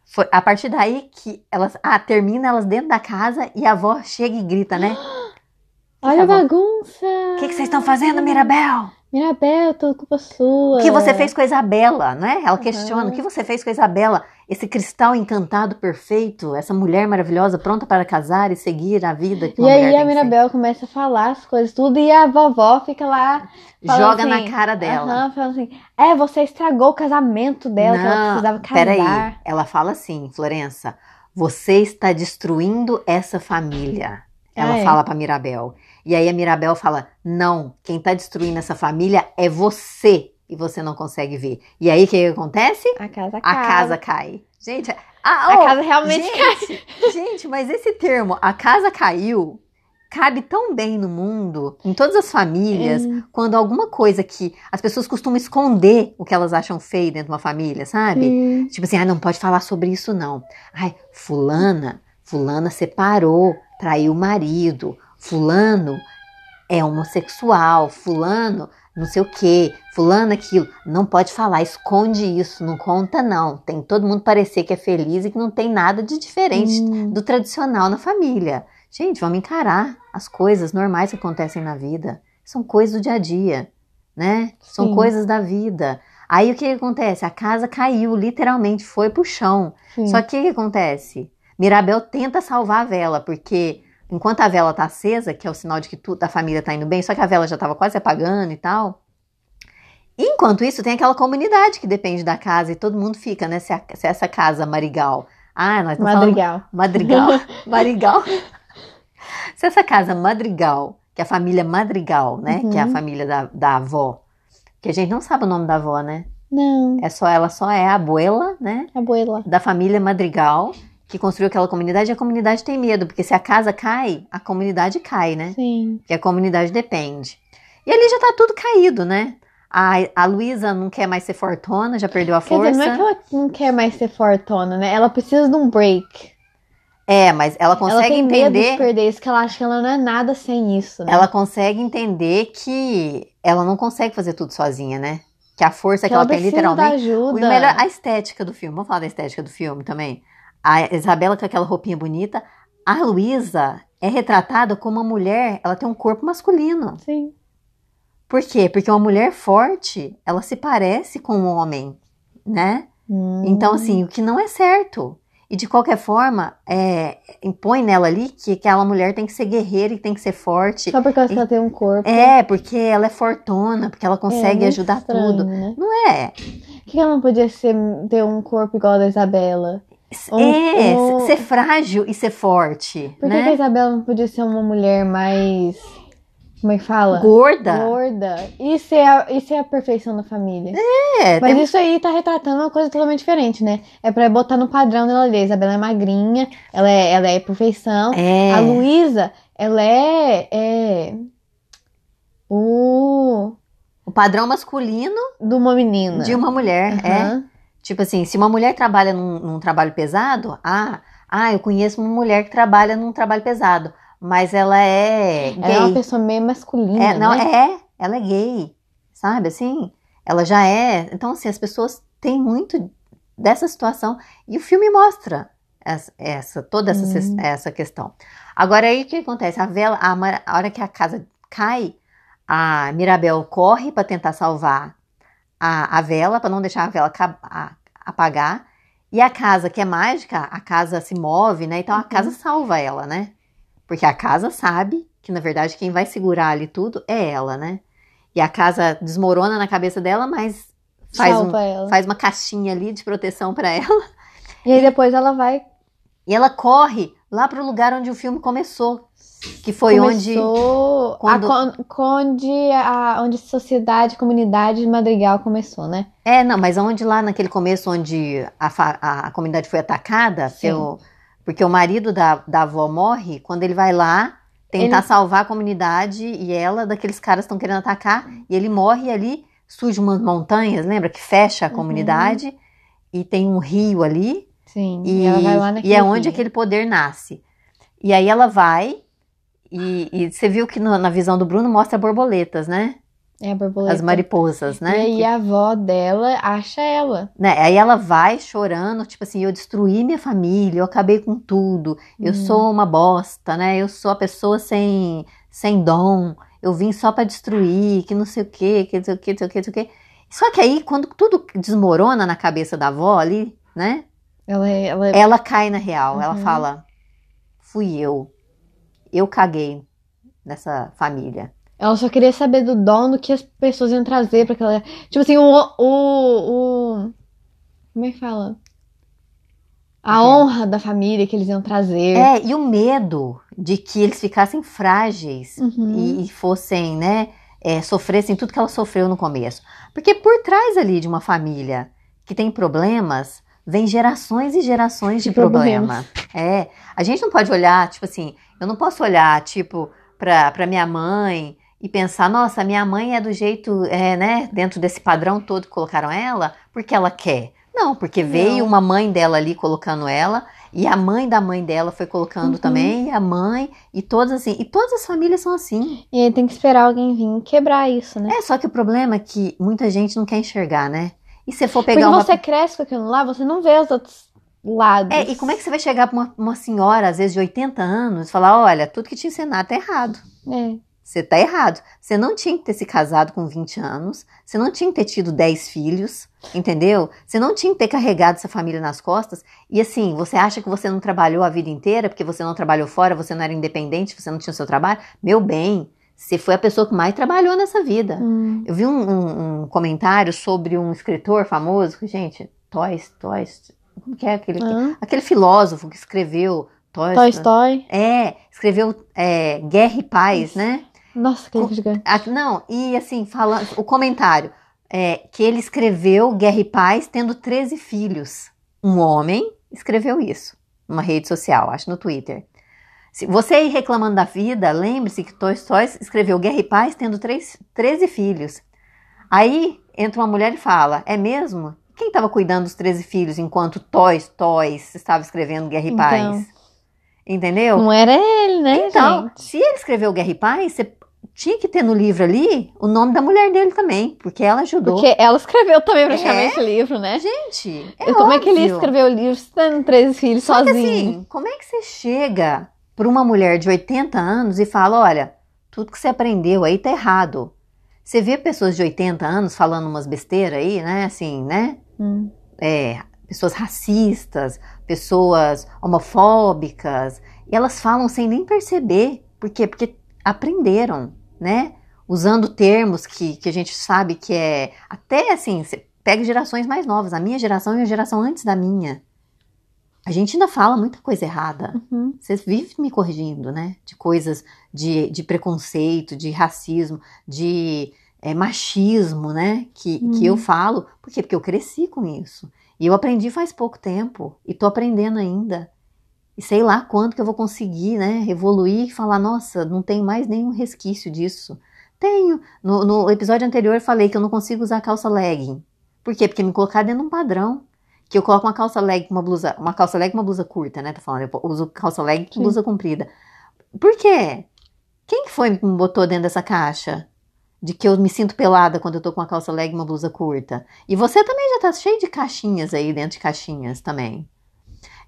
foi a partir daí que elas. Ah, termina elas dentro da casa e a avó chega e grita, né? (gasps) Olha a bagunça. O que, que vocês estão fazendo, Mirabel? Mirabel, tudo culpa sua. O que você fez com a Isabela, né? Ela questiona, o que você fez com a Isabela? Esse cristal encantado perfeito, essa mulher maravilhosa pronta para casar e seguir a vida que E aí a. Mirabel começa a falar as coisas tudo e a vovó fica lá Joga assim, na cara dela. Falando assim, é, você estragou o casamento dela, que ela precisava casar. peraí. Ela fala assim, Florença, você está destruindo essa família. Ela é? fala para Mirabel. E aí a Mirabel fala: não, quem está destruindo essa família é você. E você não consegue ver. E aí o que, que acontece? A casa A cai. casa cai. Gente, a, A oh, casa realmente cai. gente, (laughs) gente, mas esse termo, a casa caiu, cabe tão bem no mundo, em todas as famílias, quando alguma coisa que as pessoas costumam esconder o que elas acham feio dentro de uma família, sabe? Tipo assim, ah, não pode falar sobre isso não. Ai, fulana, fulana separou, traiu o marido, fulano é homossexual, fulano não sei o que, fulano aquilo. Não pode falar, esconde isso, não conta não. Tem que todo mundo parecer que é feliz e que não tem nada de diferente Hum. do tradicional na família. Gente, vamos encarar as coisas normais que acontecem na vida. São coisas do dia a dia, né? São Sim. coisas da vida. Aí o que, que acontece? A casa caiu, literalmente, foi pro chão. Sim. Só que o que acontece? Mirabel tenta salvar a vela, porque enquanto a vela tá acesa, que é o sinal de que tudo a família tá indo bem, só que a vela já tava quase apagando e tal. Enquanto isso, tem aquela comunidade que depende da casa e todo mundo fica, né? Se, a- se essa casa Marigal. Ah, nós Madrigal. Madrigal. (laughs) Madrigal. Se essa casa Madrigal, que é a família Madrigal, né? Uhum. Que é a família da, da avó, que a gente não sabe o nome da avó, né? Não, É só ela, só é a abuela, né? abuela. Da família Madrigal, que construiu aquela comunidade, a comunidade tem medo, porque se a casa cai, a comunidade cai, né? Sim. Que a comunidade depende. E ali já tá tudo caído, né? A, a Luísa não quer mais ser fortona, já perdeu a Quer força. dizer, não é que ela não quer mais ser fortona, né? Ela precisa de um break. É, mas ela ela consegue tem medo de entender. perder isso, que ela acha que ela não é nada sem isso, né? Ela consegue entender que ela não consegue fazer tudo sozinha, né? Que a força que, que ela, ela tem literalmente. da O ajuda. melhor, a estética do filme. Vamos falar da estética do filme também. A Isabela com aquela roupinha bonita. A Luísa é retratada como uma mulher, ela tem um corpo masculino. Sim. Por quê? Porque uma mulher forte, ela se parece com um homem, né? Hum. Então, assim, o que não é certo. E de qualquer forma, é, impõe nela ali que aquela mulher tem que ser guerreira e tem que ser forte. Só porque ela tem um corpo. É, porque ela é fortona, porque ela consegue É, ajudar estranho, tudo. Né? Não é? Por que ela não podia ser, ter um corpo igual ao da Isabela? É, um- ser frágil e ser forte, Por que, que a né? Isabela não podia ser uma mulher mais. Como é que fala? Gorda. Gorda. Isso é, a, isso é a perfeição da família. É, Mas tem- isso aí tá retratando uma coisa totalmente diferente, né? É pra botar no padrão dela ali. A Isabela é magrinha, ela é, ela é perfeição. é. A Luísa, ela é, é. O. o padrão masculino De uma menina. de uma mulher. É. Tipo assim, se uma mulher trabalha num, num trabalho pesado, ah, ah, eu conheço uma mulher que trabalha num trabalho pesado, mas ela é Ela é uma gay. pessoa meio masculina. É, não, né? é, ela é gay, sabe assim? Ela já é. Então, assim, as pessoas têm muito dessa situação. E o filme mostra essa, essa- toda essa, Hum. essa questão. Agora, aí o que acontece? A vela, a, a hora que a casa cai, a Mirabel corre para tentar salvar a, a vela, para não deixar a vela a- apagar. E a casa, que é mágica, a casa se move, né? Então a Uhum. casa salva ela, né? Porque a casa sabe que, na verdade, quem vai segurar ali tudo é ela, né? E a casa desmorona na cabeça dela, mas faz, um, faz uma caixinha ali de proteção para (laughs) ela. E aí depois ela vai. E ela corre lá pro lugar onde o filme começou. Que foi onde. começou quando- a, onde a onde sociedade, comunidade de Madrigal começou, né? É, não, mas onde lá naquele começo onde a, a, comunidade foi atacada, pelo- porque o marido da, da avó morre, quando ele vai lá tentar Ele- salvar a comunidade e ela, daqueles caras estão querendo atacar, e ele morre e ali surge umas montanhas, lembra? Que fecha a Uhum. comunidade e tem um rio ali, Sim. e, ela vai lá e naquele é onde rio. aquele poder nasce. E aí ela vai, e, e você viu que no- na visão do Bruno mostra borboletas, né? É borboleta. As mariposas, E né? aí a avó dela acha ela. né? Aí ela vai chorando, tipo assim, eu destruí minha família, eu acabei com tudo, eu Hum. sou uma bosta, né? Eu sou a pessoa sem, sem dom, eu vim só pra destruir, que não sei o quê, que não sei o quê, não sei o quê, não sei o quê. Só que aí, quando tudo desmorona na cabeça da avó ali, né? Ela, é- ela é- Ela cai na real, ela Uhum. fala, fui eu, eu caguei nessa família. ela só queria saber do dom do que as pessoas iam trazer pra aquela. Tipo assim, o. o, o como é que fala? A quê? honra da família que eles iam trazer. É, e o medo de que eles ficassem frágeis Uhum. e, e fossem, né, é, sofressem tudo que ela sofreu no começo. Porque por trás ali de uma família que tem problemas, vem gerações e gerações de, De problema. É, a gente não pode olhar, tipo assim, eu não posso olhar, tipo, pra, pra minha mãe e pensar, nossa, minha mãe é do jeito, é, né, dentro desse padrão todo que colocaram ela, porque ela quer. Não, porque veio Não. uma mãe dela ali colocando ela, e a mãe da mãe dela foi colocando Uhum. também, e a mãe, e todas assim, e todas as famílias são assim. E aí tem que esperar alguém vir quebrar isso, né? É, só que o problema é que muita gente não quer enxergar, né? E se for pegar uma. você cresce com aquilo lá, você não vê os outros lados. É, e como é que você vai chegar pra uma, uma senhora, às vezes de 80 anos, e falar: olha, tudo que te ensinar tá errado. É. Você tá errado. Você não tinha que ter se casado com 20 anos, você não tinha que ter tido 10 filhos, entendeu? Você não tinha que ter carregado essa família nas costas. E assim, você acha que você não trabalhou a vida inteira, porque você não trabalhou fora, você não era independente, você não tinha o seu trabalho? Meu bem, você foi a pessoa que mais trabalhou nessa vida. Hum. Eu vi um, um- um comentário sobre um escritor famoso, que, gente, Toys, Toys, como que é aquele? Aquele filósofo que escreveu Toys. Toy Story. É, escreveu é, Guerra e Paz, né? Nossa, que Com- gigante. Não, e assim, falando, o comentário é que ele escreveu Guerra e Paz tendo 13 filhos. Um homem escreveu isso numa rede social, acho no Twitter. Se você aí reclamando da vida, lembre-se que Tolstói escreveu Guerra e Paz tendo três, 13 filhos. Aí entra uma mulher e fala: É mesmo? Quem estava cuidando dos 13 filhos enquanto Tolstói estava escrevendo Guerra e Então. Paz? Entendeu? Não era ele, né, Então, gente? se ele escreveu Guerra e Paz, você tinha que ter no livro ali o nome da mulher dele também, porque ela ajudou. Porque ela escreveu também praticamente o livro, né? Gente, é E como é que ele óbvio. escreveu o livro tendo 13 filhos Só que sozinho? assim, como é que você chega para uma mulher de 80 anos e fala: olha, tudo que você aprendeu aí tá errado. Você vê pessoas de 80 anos falando umas besteiras aí, né? Assim, né? Hum. É, pessoas racistas, pessoas homofóbicas, e elas falam sem nem perceber. Por quê? Porque aprenderam, né? Usando termos que, que a gente sabe que é. Até assim, você pega gerações mais novas. A minha geração e a geração antes da minha. A gente ainda fala muita coisa errada. Uhum. Vocês vivem me corrigindo, né? De coisas de, de preconceito, de racismo, de é, machismo, né? Que, que Uhum. eu falo. Por quê? Porque eu cresci com isso. E eu aprendi faz pouco tempo. E tô aprendendo ainda. E sei lá quando que eu vou conseguir, né? Evoluir e falar, nossa, não tem mais nenhum resquício disso. Tenho. No, no episódio anterior eu falei que eu não consigo usar calça legging. Por quê? Porque me colocar dentro de um padrão. Que eu coloco uma calça leg com uma blusa, uma calça leg com uma blusa curta, né? Tô falando, eu uso calça leg com blusa comprida. Por quê? Quem que foi que me botou dentro dessa caixa? De que eu me sinto pelada quando eu tô com uma calça leg e uma blusa curta. E você também já tá cheio de caixinhas aí dentro de caixinhas também.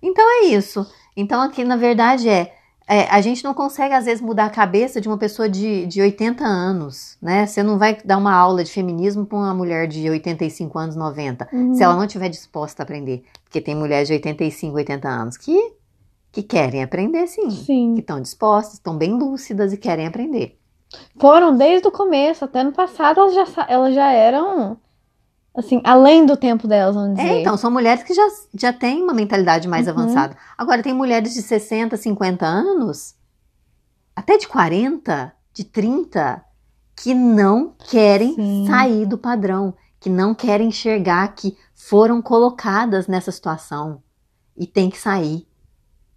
Então é isso. Então aqui na verdade é, é, a gente não consegue às vezes mudar a cabeça de uma pessoa de, de 80 anos, né? Você não vai dar uma aula de feminismo para uma mulher de 85 anos, 90 Uhum. se ela não estiver disposta a aprender. Porque tem mulheres de 85, 80 anos que, que querem aprender sim. Que Sim. estão dispostas, estão bem lúcidas e querem aprender. Foram desde o começo, até no passado elas já, elas já eram, assim, além do tempo delas, vamos dizer. É, então, são mulheres que já, já têm uma mentalidade mais Uhum. avançada. Agora, tem mulheres de 60, 50 anos, até de 40, de 30, que não querem Sim. sair do padrão, que não querem enxergar que foram colocadas nessa situação e tem que sair.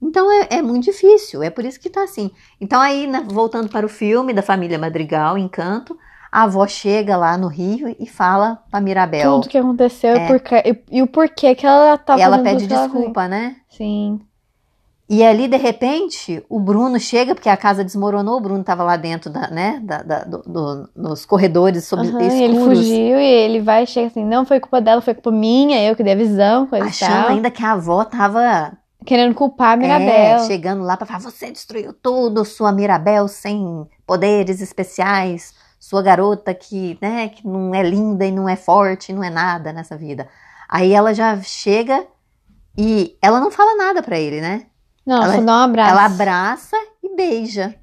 Então é, é muito difícil, é por isso que tá assim. Então aí, né, voltando para o filme da família Madrigal, Encanto, a avó chega lá no Rio e fala pra Mirabel. Tudo que aconteceu É. e, e, e o porquê que ela tá e ela pede ela desculpa, né? Sim. E ali, de repente, o Bruno chega, porque a casa desmoronou, o Bruno estava lá dentro da, né, da, da- do- do- nos corredores sobre e escuros, ele fugiu e ele vai e chega assim, não foi culpa dela, foi culpa minha, eu que dei a visão, coisa achando tal. ainda que a avó estava Querendo culpar a é, Mirabel. chegando lá para falar: você destruiu tudo, sua Mirabel sem poderes especiais, sua garota que, né, que não é linda e não é forte, não é nada nessa vida. Aí ela já chega e ela não fala nada para ele, né? não, ela- só dá um abraço. Ela abraça e beija.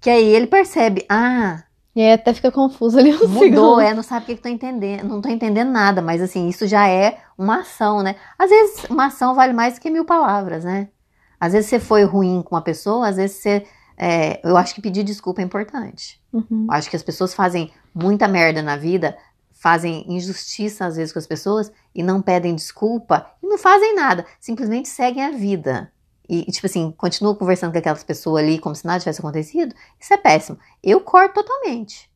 Que aí ele percebe: ah. E aí até fica confuso ali um Mudou, segundo. é, não sabe o que, que tô entendendo, não tô entendendo nada, mas assim, isso já é uma ação, né? Às vezes uma ação vale mais do que mil palavras, né? Às vezes você foi ruim com uma pessoa, às vezes você. é, eu acho que pedir desculpa é importante. Uhum. Eu acho que as pessoas fazem muita merda na vida, fazem injustiça às vezes com as pessoas e não pedem desculpa e não fazem nada, simplesmente seguem a vida. E, tipo assim, continuam conversando com aquelas pessoas ali como se nada tivesse acontecido. Isso é péssimo. Eu corto totalmente.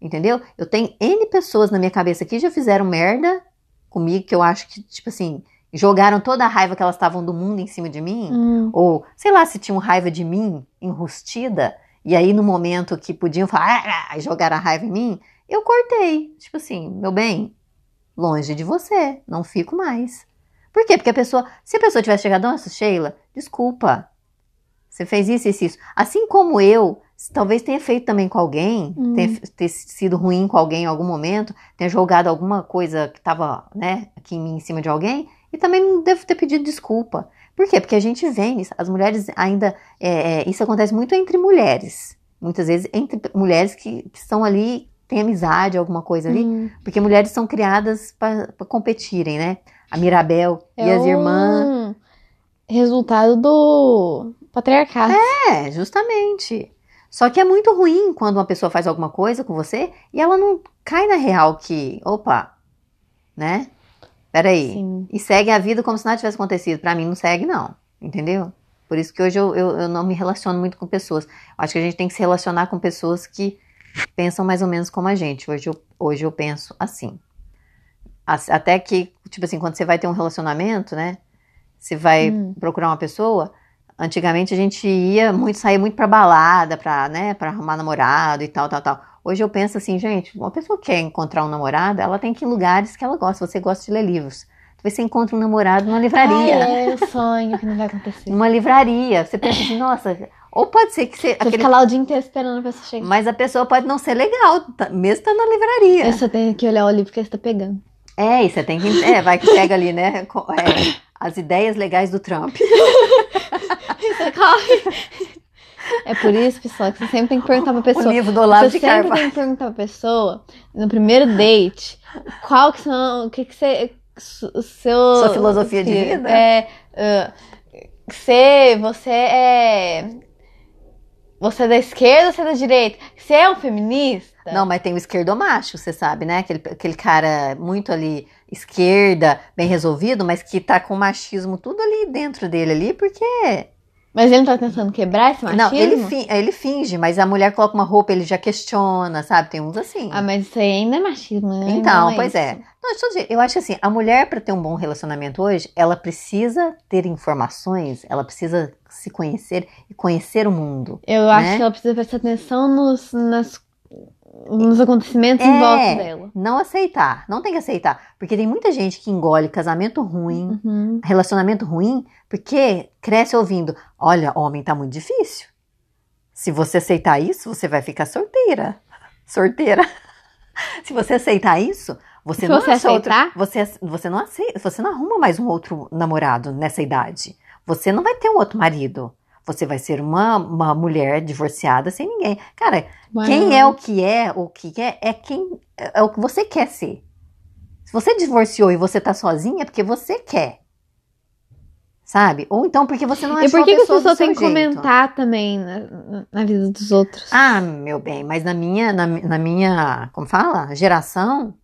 Entendeu? Eu tenho N pessoas na minha cabeça que já fizeram merda comigo, que eu acho que, tipo assim, jogaram toda a raiva que elas estavam do mundo em cima de mim. Hum. Ou, sei lá, se tinham raiva de mim, enrustida, e aí no momento que podiam falar, ah, jogar a raiva em mim, eu cortei. Tipo assim, meu bem, longe de você, não fico mais. Por quê? Porque a pessoa, se a pessoa tivesse chegado, nossa, Sheila, desculpa, você fez isso, isso, isso. Assim como eu, talvez tenha feito também com alguém, Hum. tenha ter sido ruim com alguém em algum momento, tenha jogado alguma coisa que tava, né, aqui em mim, em cima de alguém, e também não devo ter pedido desculpa. Por quê? Porque a gente vê nisso, as mulheres ainda, é, é, isso acontece muito entre mulheres, muitas vezes entre mulheres que, que estão ali, têm amizade, alguma coisa ali, Hum. porque mulheres são criadas para competirem, né? A Mirabel e É as irmãs. resultado do patriarcado. É, justamente. Só que é muito ruim quando uma pessoa faz alguma coisa com você e ela não cai na real que, opa, né? Peraí. Sim. E segue a vida como se nada tivesse acontecido. Pra mim não segue, não. Entendeu? Por isso que hoje eu, eu, eu não me relaciono muito com pessoas. Eu acho que a gente tem que se relacionar com pessoas que pensam mais ou menos como a gente. Hoje eu, hoje eu penso assim. Até que, tipo assim, quando você vai ter um relacionamento, né? Você vai Hum. procurar uma pessoa. Antigamente a gente ia muito, sair muito pra balada, pra, né, pra arrumar namorado e tal, tal, tal. Hoje eu penso assim, gente, uma pessoa que quer encontrar um namorado, ela tem que ir em lugares que ela gosta. Você gosta de ler livros. Talvez você encontre um namorado numa livraria. Ai, é o sonho que não vai acontecer. (laughs) Numa livraria. Você pensa assim, nossa, ou pode ser que você. Você aquele- fica lá o dia inteiro esperando a pessoa chegar. Mas a pessoa pode não ser legal, tá- mesmo estando na livraria. Eu só tenho que olhar o livro que você tá pegando. É, e você tem que. É, vai que pega ali, né? é, as ideias legais do Trump. É por isso, pessoal, que você sempre tem que perguntar pra O pessoa. livro do Olavo Você de sempre Carvalho. tem que perguntar pra pessoa, no primeiro date, qual que são, o que que você, o seu... Sua filosofia de vida? É, ah, você, você é, você é da esquerda ou você é da direita? Você é um feminista? Não, mas tem o esquerdomacho, você sabe, né? Aquele, aquele cara muito ali, esquerda, bem resolvido, mas que tá com o machismo tudo ali dentro dele ali, porque. Mas ele não tá tentando quebrar esse machismo? Não, ele, fin- ele finge, mas a mulher coloca uma roupa, ele já questiona, sabe? Tem uns assim. Ah, mas isso aí ainda é machismo, né? Então, Não pois isso. é. Não, eu acho assim, a mulher para ter um bom relacionamento hoje, ela precisa ter informações, ela precisa se conhecer e conhecer o mundo. Eu acho né? que ela precisa prestar atenção nos, nas- nos acontecimentos É. em volta dela. Não aceitar, não tem que aceitar, porque tem muita gente que engole casamento ruim, Uhum. relacionamento ruim, porque cresce ouvindo, olha, homem tá muito difícil. Se você aceitar isso, você vai ficar sorteira. Sorteira. (laughs) Se você aceitar isso, você Se não você outro- aceitar? você, você não aceita, você não arruma mais um outro namorado nessa idade. Você não vai ter um outro marido. Você vai ser uma, uma mulher divorciada sem ninguém. Cara, quem é o que é, o que é, é quem é o que você quer ser. Se você divorciou e você tá sozinha, é porque você quer. Sabe? Ou então porque você não E achou por que, a que as pessoas têm que comentar também na, na vida dos outros? Ah, meu bem, mas na minha, na, na minha, como fala? Geração,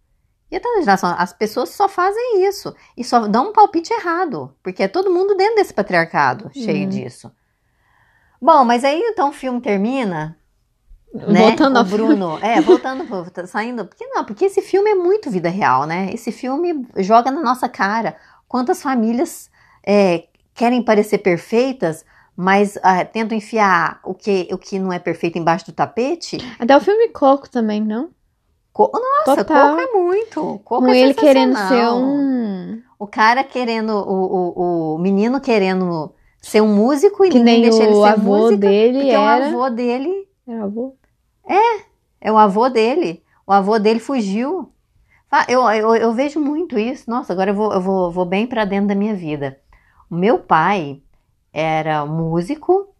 e até na geração, as pessoas só fazem isso e só dão um palpite errado, porque é todo mundo dentro desse patriarcado, cheio Uhum. disso. Bom, mas aí então o filme termina, né? Voltando ao Bruno, é, voltando, tá saindo, porque não, porque esse filme é muito vida real, né? Esse filme joga na nossa cara quantas famílias é, querem parecer perfeitas, mas ah, tentam enfiar o que, o que não é perfeito embaixo do tapete. Até o filme Coco também, não? Co- Nossa, Total. Coco é muito. Coco Com é ele querendo ser um. O cara querendo, o, o, o menino querendo ser um músico e Que ninguém nem deixa ele o ser avô músico. dele Porque era. o avô dele Era avô? é o avô dele. O avô dele fugiu. Eu, eu, eu vejo muito isso. Nossa, agora eu vou, eu vou, vou bem pra dentro da minha vida. O meu pai era músico.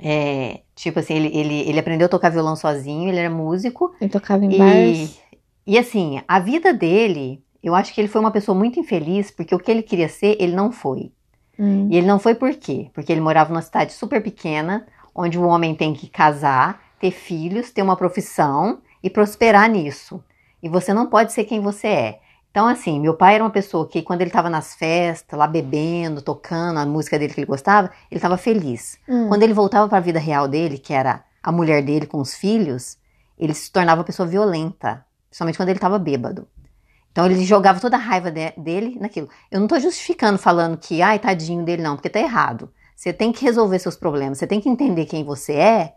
é, tipo assim, ele, ele, ele aprendeu a tocar violão sozinho, ele era músico. Ele tocava em E, bares. e assim, a vida dele, eu acho que ele foi uma pessoa muito infeliz, porque o que ele queria ser, ele não foi. Hum. E ele não foi por quê? Porque ele morava numa cidade super pequena, onde o homem tem que casar, ter filhos, ter uma profissão e prosperar nisso. E você não pode ser quem você é. Então, assim, meu pai era uma pessoa que, quando ele estava nas festas, lá bebendo, tocando a música dele que ele gostava, ele estava feliz. Hum. Quando ele voltava para a vida real dele, que era a mulher dele com os filhos, ele se tornava uma pessoa violenta, principalmente quando ele estava bêbado. Então ele jogava toda a raiva de- dele naquilo. Eu não tô justificando falando que, ai, tadinho dele, não, porque tá errado. Você tem que resolver seus problemas, você tem que entender quem você é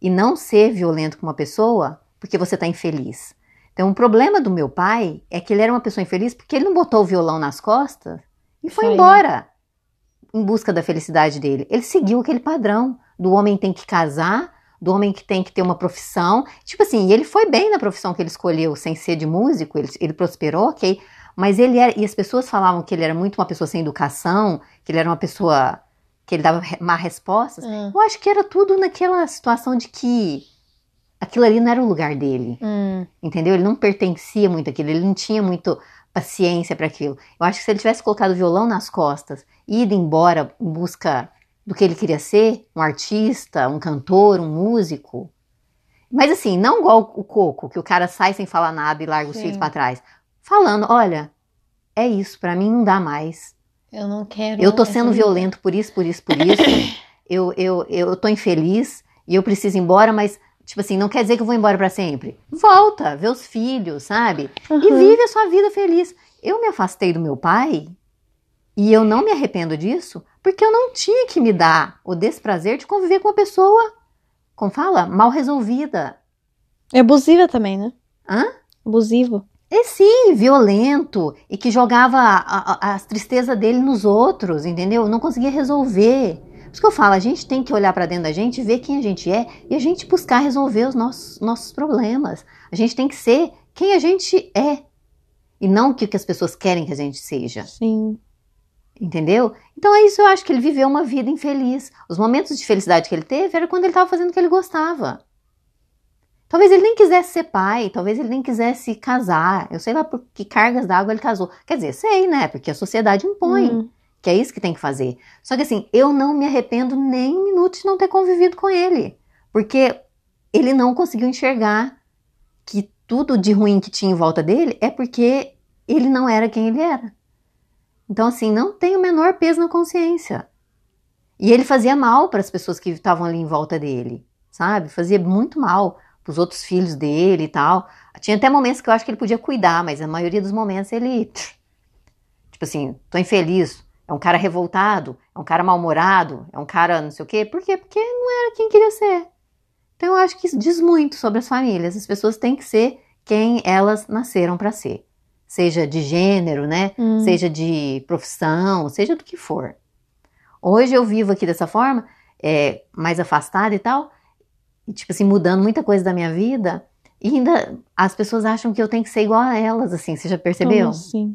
e não ser violento com uma pessoa porque você tá infeliz. Então o problema do meu pai é que ele era uma pessoa infeliz porque ele não botou o violão nas costas e foi Saiu. embora em busca da felicidade dele. Ele seguiu aquele padrão do homem tem que casar, do homem que tem que ter uma profissão. Tipo assim, e ele foi bem na profissão que ele escolheu sem ser de músico, ele, ele prosperou, ok. Mas ele era, e as pessoas falavam que ele era muito uma pessoa sem educação, que ele era uma pessoa que ele dava má respostas. Hum. Eu acho que era tudo naquela situação de que aquilo ali não era o lugar dele, Hum. entendeu? Ele não pertencia muito àquilo, ele não tinha muito paciência para aquilo. Eu acho que se ele tivesse colocado o violão nas costas e ido embora em busca do que ele queria ser, um artista, um cantor, um músico. Mas assim, não igual o Coco, que o cara sai sem falar nada e larga os Sim. filhos para trás. Falando, olha, é isso, para mim não dá mais. Eu não quero. Eu tô sendo vida. violento por isso, por isso, por isso. (coughs) eu, eu, eu tô infeliz e eu preciso ir embora, mas, tipo assim, não quer dizer que eu vou embora pra sempre. Volta, vê os filhos, sabe? E Uhum. vive a sua vida feliz. Eu me afastei do meu pai e eu não me arrependo disso porque eu não tinha que me dar o desprazer de conviver com uma pessoa, como fala, mal resolvida. É abusiva também, né? Hã? Abusivo. É sim, violento e que jogava a, a, as tristezas dele nos outros, entendeu? Não conseguia resolver. Por isso que eu falo, a gente tem que olhar pra dentro da gente, ver quem a gente é e a gente buscar resolver os nossos, nossos problemas. A gente tem que ser quem a gente é e não o que, que as pessoas querem que a gente seja, Sim. Entendeu? Então é isso, eu acho que ele viveu uma vida infeliz. Os momentos de felicidade que ele teve era quando ele estava fazendo o que ele gostava. Talvez ele nem quisesse ser pai, talvez ele nem quisesse casar. Eu sei lá por que cargas d'água ele casou. Quer dizer, sei, né? Porque a sociedade impõe Hum. que é isso que tem que fazer. Só que assim, eu não me arrependo nem um minuto de não ter convivido com ele. Porque ele não conseguiu enxergar que tudo de ruim que tinha em volta dele é porque ele não era quem ele era. Então, assim, não tem o menor peso na consciência. E ele fazia mal para as pessoas que estavam ali em volta dele, sabe? Fazia muito mal para os outros filhos dele e tal. Tinha até momentos que eu acho que ele podia cuidar, mas a maioria dos momentos ele. (tsk) Tipo assim, tô infeliz. É um cara revoltado, é um cara mal-humorado, é um cara não sei o quê. Por quê? Porque não era quem queria ser. Então eu acho que isso diz muito sobre as famílias. As pessoas têm que ser quem elas nasceram para ser. Seja de gênero, né? Hum. seja de profissão, seja do que for. Hoje eu vivo aqui dessa forma, é, mais afastada e tal, e tipo assim, mudando muita coisa da minha vida, e ainda as pessoas acham que eu tenho que ser igual a elas, assim, você já percebeu? Como assim?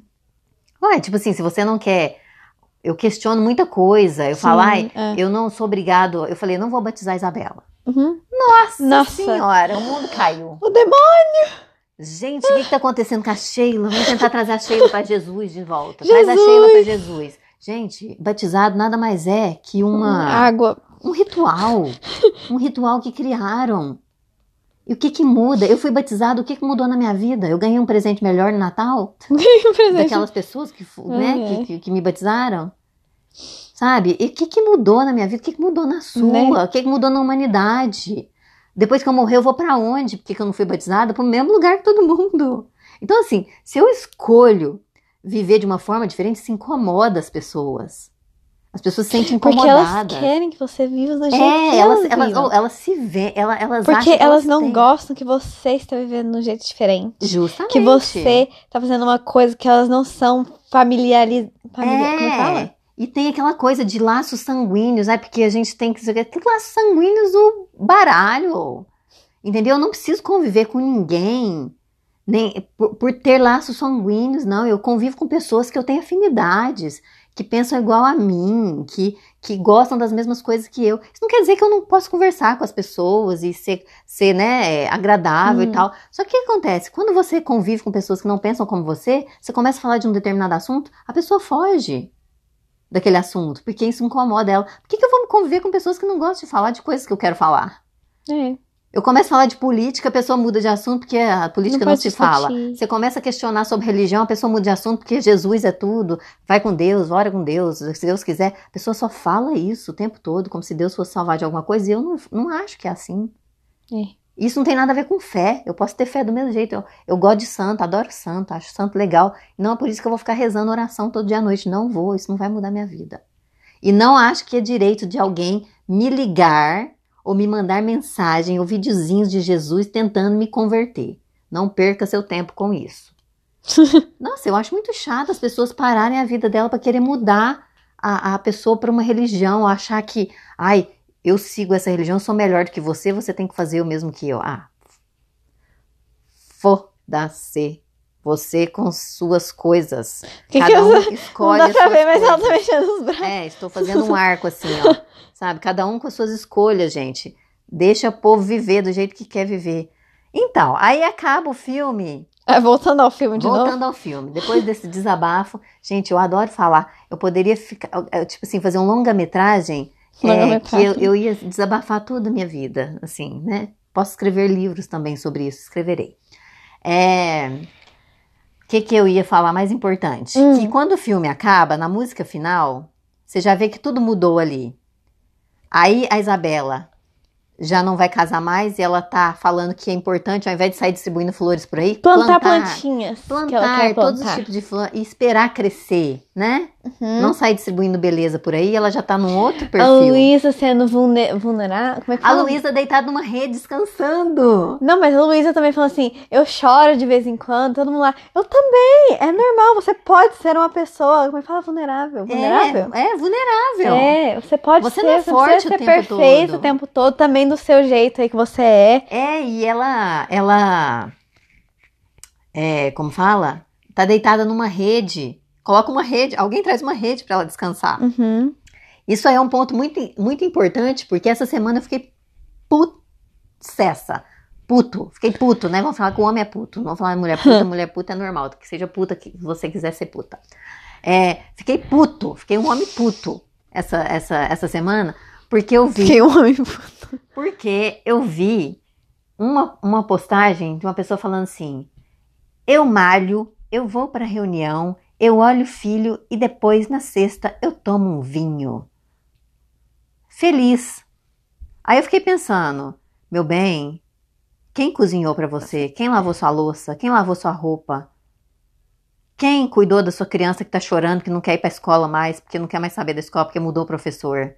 Ué, tipo assim, se você não quer. Eu questiono muita coisa, eu Sim, falo, ai, é. eu não sou obrigado. Eu falei, não vou batizar a Isabela. Uhum. Nossa, Nossa. senhora, o mundo caiu. O demônio! Gente, o que, que tá acontecendo com a Sheila? Vamos tentar trazer a Sheila para Jesus de volta. Traz a Jesus. Sheila para Jesus. Gente, batizado nada mais é que uma, Água. um ritual. Um ritual que criaram. E o que que muda? Eu fui batizado, o que que mudou na minha vida? Eu ganhei um presente melhor no Natal? Presente. Daquelas pessoas que, né, Uhum. que, que, que me batizaram? Sabe? E o que que mudou na minha vida? O que que mudou na sua? Né? O que que mudou na humanidade? Depois que eu morrer, eu vou pra onde? Porque que eu não fui batizada? Pro mesmo lugar que todo mundo. Então, assim, se eu escolho viver de uma forma diferente, isso incomoda as pessoas. As pessoas se sentem Porque elas incomodadas. querem que você viva do jeito que É, elas, elas, elas, oh, elas se veem, elas, elas Porque acham que elas não têm. gostam que você está vivendo de um jeito diferente. Justamente. Que você tá fazendo uma coisa que elas não são familiarizadas. Familiar... Como é que fala? É, e tem aquela coisa de laços sanguíneos, é porque a gente tem que dizer que laços sanguíneos do baralho. Entendeu? Eu não preciso conviver com ninguém. Nem por, por ter laços sanguíneos, não. Eu convivo com pessoas que eu tenho afinidades, que pensam igual a mim, que, que gostam das mesmas coisas que eu. Isso não quer dizer que eu não posso conversar com as pessoas e ser, ser né, agradável Hum. e tal. Só que o que acontece? Quando você convive com pessoas que não pensam como você, você começa a falar de um determinado assunto, a pessoa foge daquele assunto, porque isso incomoda ela. Por que, que eu vou conviver com pessoas que não gostam de falar de coisas que eu quero falar? É. Eu começo a falar de política, a pessoa muda de assunto porque a política não, pode se discutir. fala. Você começa a questionar sobre religião, a pessoa muda de assunto porque Jesus é tudo, vai com Deus, ora com Deus, se Deus quiser. A pessoa só fala isso o tempo todo, como se Deus fosse salvar de alguma coisa, e eu não, não acho que é assim. É. Isso não tem nada a ver com fé. Eu posso ter fé do mesmo jeito. Eu, eu gosto de santo, adoro santo, acho santo legal. Não é por isso que eu vou ficar rezando oração todo dia à noite. Não vou, isso não vai mudar minha vida. E não acho que é direito de alguém me ligar ou me mandar mensagem ou videozinhos de Jesus tentando me converter. Não perca seu tempo com isso. (laughs) Nossa, eu acho muito chato as pessoas pararem a vida dela para querer mudar a, a pessoa para uma religião, achar que, ai, eu sigo essa religião, eu sou melhor do que você, você tem que fazer o mesmo que eu. Ah, foda-se. Você com suas coisas. Que Cada que um eu- Não escolhe dá as pra ver, mas ela tá mexendo os braços. É, estou fazendo um arco assim, ó. (laughs) Sabe? Cada um com as suas escolhas, gente. Deixa o povo viver do jeito que quer viver. Então, aí acaba o filme. É, voltando ao filme de Voltando novo. ao filme. Depois desse desabafo, gente, eu adoro falar. Eu poderia ficar, tipo assim, fazer um longa-metragem. É, que eu, eu ia desabafar tudo a minha vida, assim, né? Posso escrever livros também sobre isso, escreverei. É, O que, que eu ia falar mais importante? Hum. Que quando o filme acaba, na música final, você já vê que tudo mudou ali. Aí a Isabela já não vai casar mais e ela tá falando que é importante, ao invés de sair distribuindo flores por aí, Plantar, plantinhas. que ela plantar quer todos os plantar. tipos de flor e esperar crescer, né? Uhum. Não sair distribuindo beleza por aí, ela já tá num outro A perfil. Luísa sendo vulne- vulnerável. Como é que A fala? Luísa deitada numa rede descansando. Não, mas a Luísa também falou assim: eu choro de vez em quando, todo mundo lá. Eu também, é normal, você pode ser uma pessoa. Como é que fala? Vulnerável. Vulnerável? É, é vulnerável. É, você pode Você ser, não é você forte precisa o ser tempo perfeito todo. o tempo todo, também do seu jeito aí que você é. É, e ela, ela, é, como fala? Tá deitada numa rede. Coloca uma rede, alguém traz uma rede pra ela descansar. Uhum. Isso aí é um ponto muito, muito importante, porque essa semana eu fiquei putessa. Puto, fiquei puto, né? Vamos falar que o homem é puto, não vamos falar mulher puta, (laughs) mulher puta é normal, que seja puta que você quiser ser puta. É, fiquei puto, fiquei um homem puto essa, essa, essa semana, porque eu vi Fiquei um homem. porque eu vi uma, uma postagem de uma pessoa falando assim: eu malho, eu vou para reunião, eu olho o filho e depois na sexta eu tomo um vinho. Feliz. Aí eu fiquei pensando: meu bem, quem cozinhou para você? Quem lavou sua louça? Quem lavou sua roupa? Quem cuidou da sua criança que tá chorando, que não quer ir pra escola mais, porque não quer mais saber da escola, porque mudou o professor?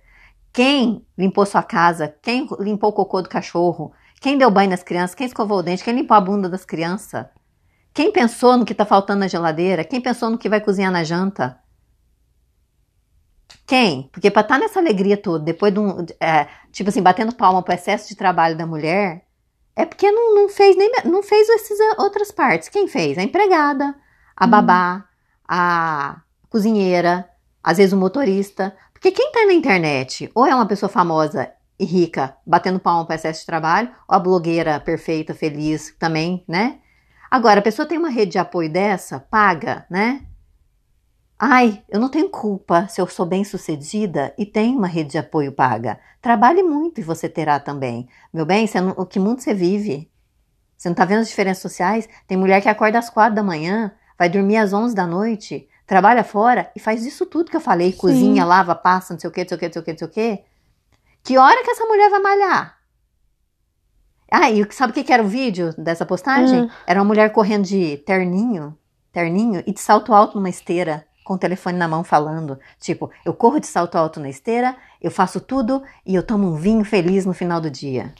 Quem limpou sua casa? Quem limpou o cocô do cachorro? Quem deu banho nas crianças? Quem escovou o dente? Quem limpou a bunda das crianças? Quem pensou no que tá faltando na geladeira? Quem pensou no que vai cozinhar na janta? Quem? Porque pra estar nessa alegria toda, depois de um. é, tipo assim, batendo palma pro excesso de trabalho da mulher, é porque não, não fez nem. Não fez essas outras partes. Quem fez? A empregada, a Hum. babá, a cozinheira, às vezes o motorista. Porque quem tá na internet, ou é uma pessoa famosa e rica, batendo palma para excesso de trabalho, ou a blogueira perfeita, feliz também, né? Agora, a pessoa tem uma rede de apoio dessa, paga, né? Ai, eu não tenho culpa se eu sou bem sucedida e tenho uma rede de apoio paga. Trabalhe muito e você terá também. Meu bem, você não, o que mundo você vive? Você não tá vendo as diferenças sociais? Tem mulher que acorda às quatro da manhã, vai dormir às onze da noite, trabalha fora e faz isso tudo que eu falei, Sim. cozinha, lava, passa, não sei o que, não sei o que, não sei o que, não sei o que. Que hora que essa mulher vai malhar? Ah, e sabe o que que era o vídeo dessa postagem? Hum. Era uma mulher correndo de terninho, terninho e de salto alto numa esteira, com o telefone na mão falando, tipo, eu corro de salto alto na esteira, eu faço tudo e eu tomo um vinho feliz no final do dia.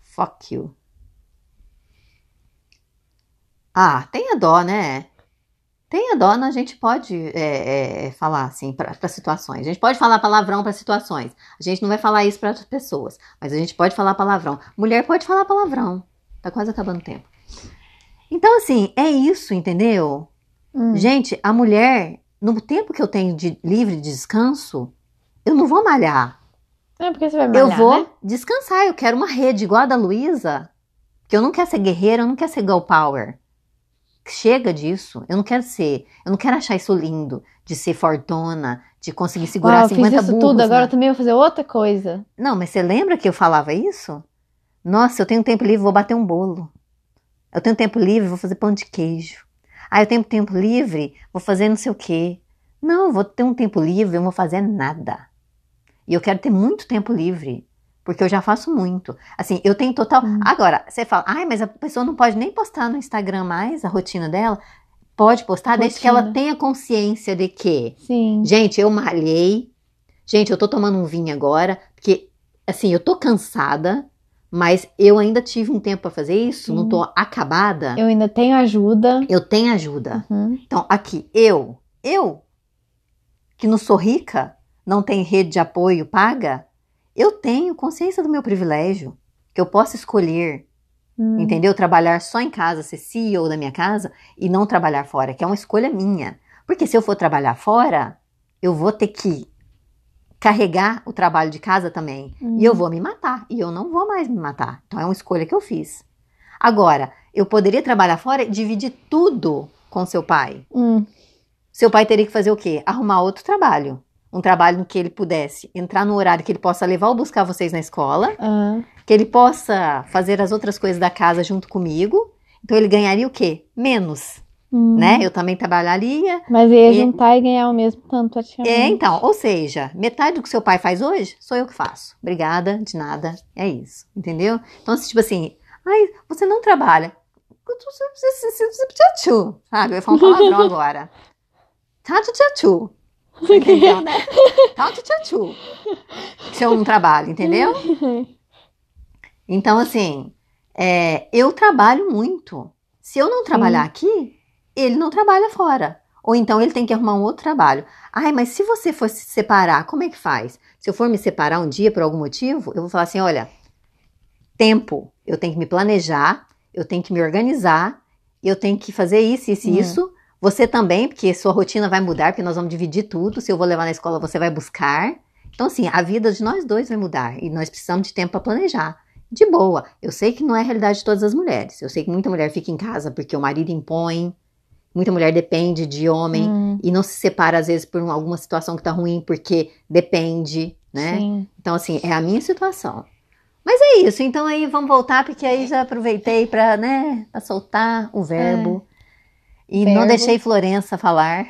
Fuck you. Ah, tenha dó, né? Tenha dó, a gente pode é, é, falar assim para situações. A gente pode falar palavrão para situações. A gente não vai falar isso para outras pessoas, mas a gente pode falar palavrão. Mulher pode falar palavrão. Tá quase acabando o tempo. Então, assim, é isso, entendeu? Hum. Gente, a mulher, no tempo que eu tenho de livre de descanso, eu não vou malhar. É porque você vai malhar, eu vou né? descansar. Eu quero uma rede igual a da Luísa. Que eu não quero ser guerreira, eu não quero ser girl power. Chega disso. Eu não quero ser. Eu não quero achar isso lindo. De ser fortuna, de conseguir segurar Uau, eu 50 fiz isso burros. tudo, agora né? eu também vou fazer outra coisa. Não, mas você lembra que eu falava isso? Nossa, eu tenho tempo livre, vou bater um bolo. Eu tenho tempo livre, vou fazer pão de queijo. Ah, eu tenho tempo livre, vou fazer não sei o quê. Não, vou ter um tempo livre, eu não vou fazer nada. E eu quero ter muito tempo livre, porque eu já faço muito. Assim, eu tenho total. Hum. Agora, você fala, ai, mas a pessoa não pode nem postar no Instagram mais a rotina dela. Pode postar, desde que ela Rotina. tenha consciência de que Sim. Gente, eu malhei. Gente, eu tô tomando um vinho agora, porque assim, eu tô cansada, mas eu ainda tive um tempo pra fazer isso, não Sim. tô acabada. Eu ainda tenho ajuda. Eu tenho ajuda. Uhum. Então, aqui, eu, eu, que não sou rica, não tenho rede de apoio paga, eu tenho consciência do meu privilégio, que eu posso escolher Hum. Entendeu? Trabalhar só em casa, ser CEO da minha casa e não trabalhar fora, que é uma escolha minha. Porque se eu for trabalhar fora, eu vou ter que carregar o trabalho de casa também. Hum. E eu vou me matar. E eu não vou mais me matar. Então é uma escolha que eu fiz. Agora, eu poderia trabalhar fora e dividir tudo com seu pai. Hum. Seu pai teria que fazer o quê? Arrumar outro trabalho. Um trabalho no que ele pudesse entrar no horário que ele possa levar ou buscar vocês na escola Ah. que ele possa fazer as outras coisas da casa junto comigo. Então ele ganharia o quê? Menos. Hum. né? Eu também trabalharia. Mas ia E- juntar e ganhar o mesmo tanto praticamente. É, então, ou seja, metade do que seu pai faz hoje, sou eu que faço. Obrigada, de nada. É isso, entendeu? Então, assim, tipo assim, ai, você não trabalha. Sabe? Eu ia falar um palavrão agora. Tato tchatu. Entendeu, né? Tato tchatu. Se eu não trabalho, entendeu? (laughs) Então, assim, é, eu trabalho muito. Se eu não trabalhar aqui, ele não trabalha fora. Ou então ele tem que arrumar um outro trabalho. Ai, mas se você for se separar, como é que faz? Se eu for me separar um dia por algum motivo, eu vou falar assim: olha, tempo, eu tenho que me planejar, eu tenho que me organizar, eu tenho que fazer isso, isso e Hum. isso. Você também, porque sua rotina vai mudar, porque nós vamos dividir tudo. Se eu vou levar na escola, você vai buscar. Então, assim, a vida de nós dois vai mudar e nós precisamos de tempo para planejar. De boa. Eu sei que não é a realidade de todas as mulheres. Eu sei que muita mulher fica em casa porque o marido impõe, muita mulher depende de homem Hum, e não se separa às vezes por um- alguma situação que tá ruim porque depende, né? Sim. Então, assim, é a minha situação. Mas é isso, então aí vamos voltar, porque aí já aproveitei para, né, pra soltar o verbo. E não deixei Florença falar.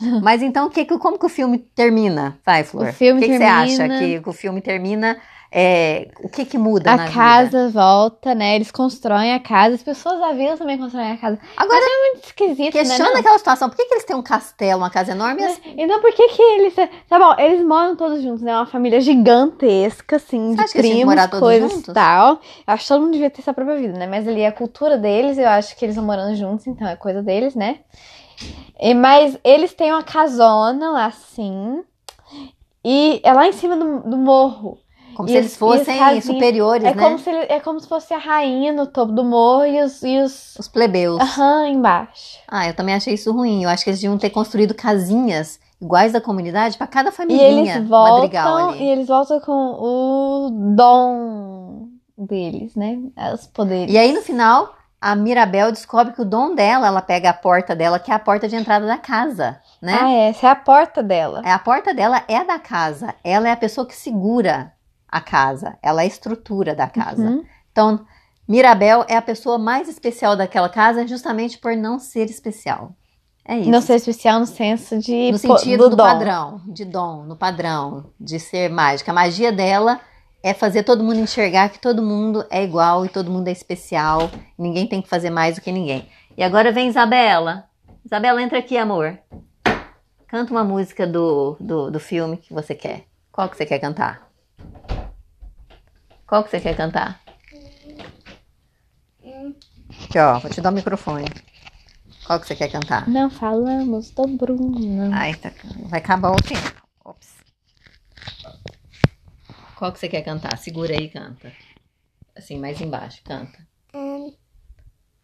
(laughs) Mas então, que, como que o filme termina? Vai, Flor. O filme que que você acha termina- que o filme termina? É, o que que muda na A vida? casa volta, né? Eles constroem a casa. As pessoas da vila também constroem a casa. Agora, É muito esquisito, questiona né? Aquela situação. Por que, que eles têm um castelo, uma casa enorme? e as- Então por que que eles... Tá bom, eles moram todos juntos, né? Uma família gigantesca, assim, Você de primos, morar todos coisas juntos? e tal. Eu acho que todo mundo devia ter sua própria vida, né? Mas ali a cultura deles, eu acho que eles estão morando juntos, então é coisa deles, né? E, mas eles têm uma casona lá, assim, e é lá em cima do, do morro. Como E se eles e fossem superiores, É né? como, se, é como se fosse a rainha no topo do morro e os... E os Os plebeus. aham, embaixo. Ah, eu também achei isso ruim. Eu acho que eles deviam ter construído casinhas iguais da comunidade para cada E família. eles madrigal voltam, e eles voltam com o dom deles, né? Os poderes. E aí, no final, a Mirabel descobre que o dom dela, ela pega a porta dela, que é a porta de entrada da casa, né? Ah, essa é a porta dela. É, A porta dela é da casa. Ela é a pessoa que segura a casa. Ela é a estrutura da casa. Uhum. Então, Mirabel é a pessoa mais especial daquela casa justamente por não ser especial. É isso. Não ser especial no senso de no sentido do, dom. padrão, de dom, no padrão, de ser mágica. A magia dela é fazer todo mundo enxergar que todo mundo é igual e todo mundo é especial. Ninguém tem que fazer mais do que ninguém. E agora vem Isabela. Isabela, entra aqui, amor. Canta uma música do, do, do filme que você quer. Qual que você quer cantar? Qual que você quer cantar? Aqui, ó, vou te dar o microfone. Qual que você quer cantar? Não falamos do Bruno. Ai, tá- vai acabar o tempo. Ops. Qual que você quer cantar? Segura aí e canta. Assim, mais embaixo, canta.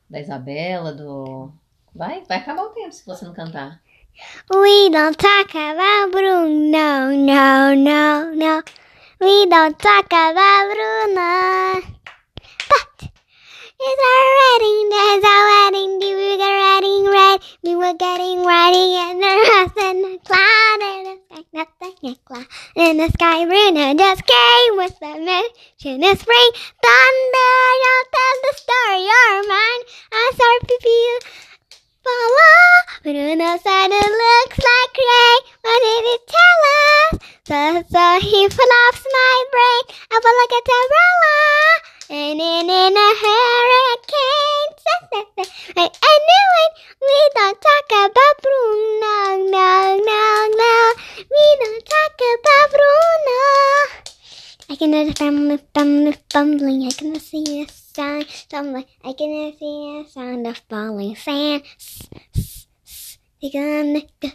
Da Isabela, do. Vai, vai acabar o tempo se você não cantar. We don't talk about Bruno, no, no, no, no. We don't talk about Bruno. But it's our wedding, there's our wedding, we were getting ready, we were getting ready, and the house in the cloud, in the sky, nothing a cloud. In the sky, Bruno just came with the mission of spring. Thunder, you'll tell the story, you're mine. I saw people follow. Bruno said it looks like rain. What did it tell us? So, so he flops my brain. I feel like a umbrella. And in, in a hurricane. (laughs) I, I it. We don't talk about Bruno. No, no, no. We don't talk about Bruno. I can hear the family, family fumbling. I can see the sound stumbling. I can see the sound of falling sand. They're gonna make the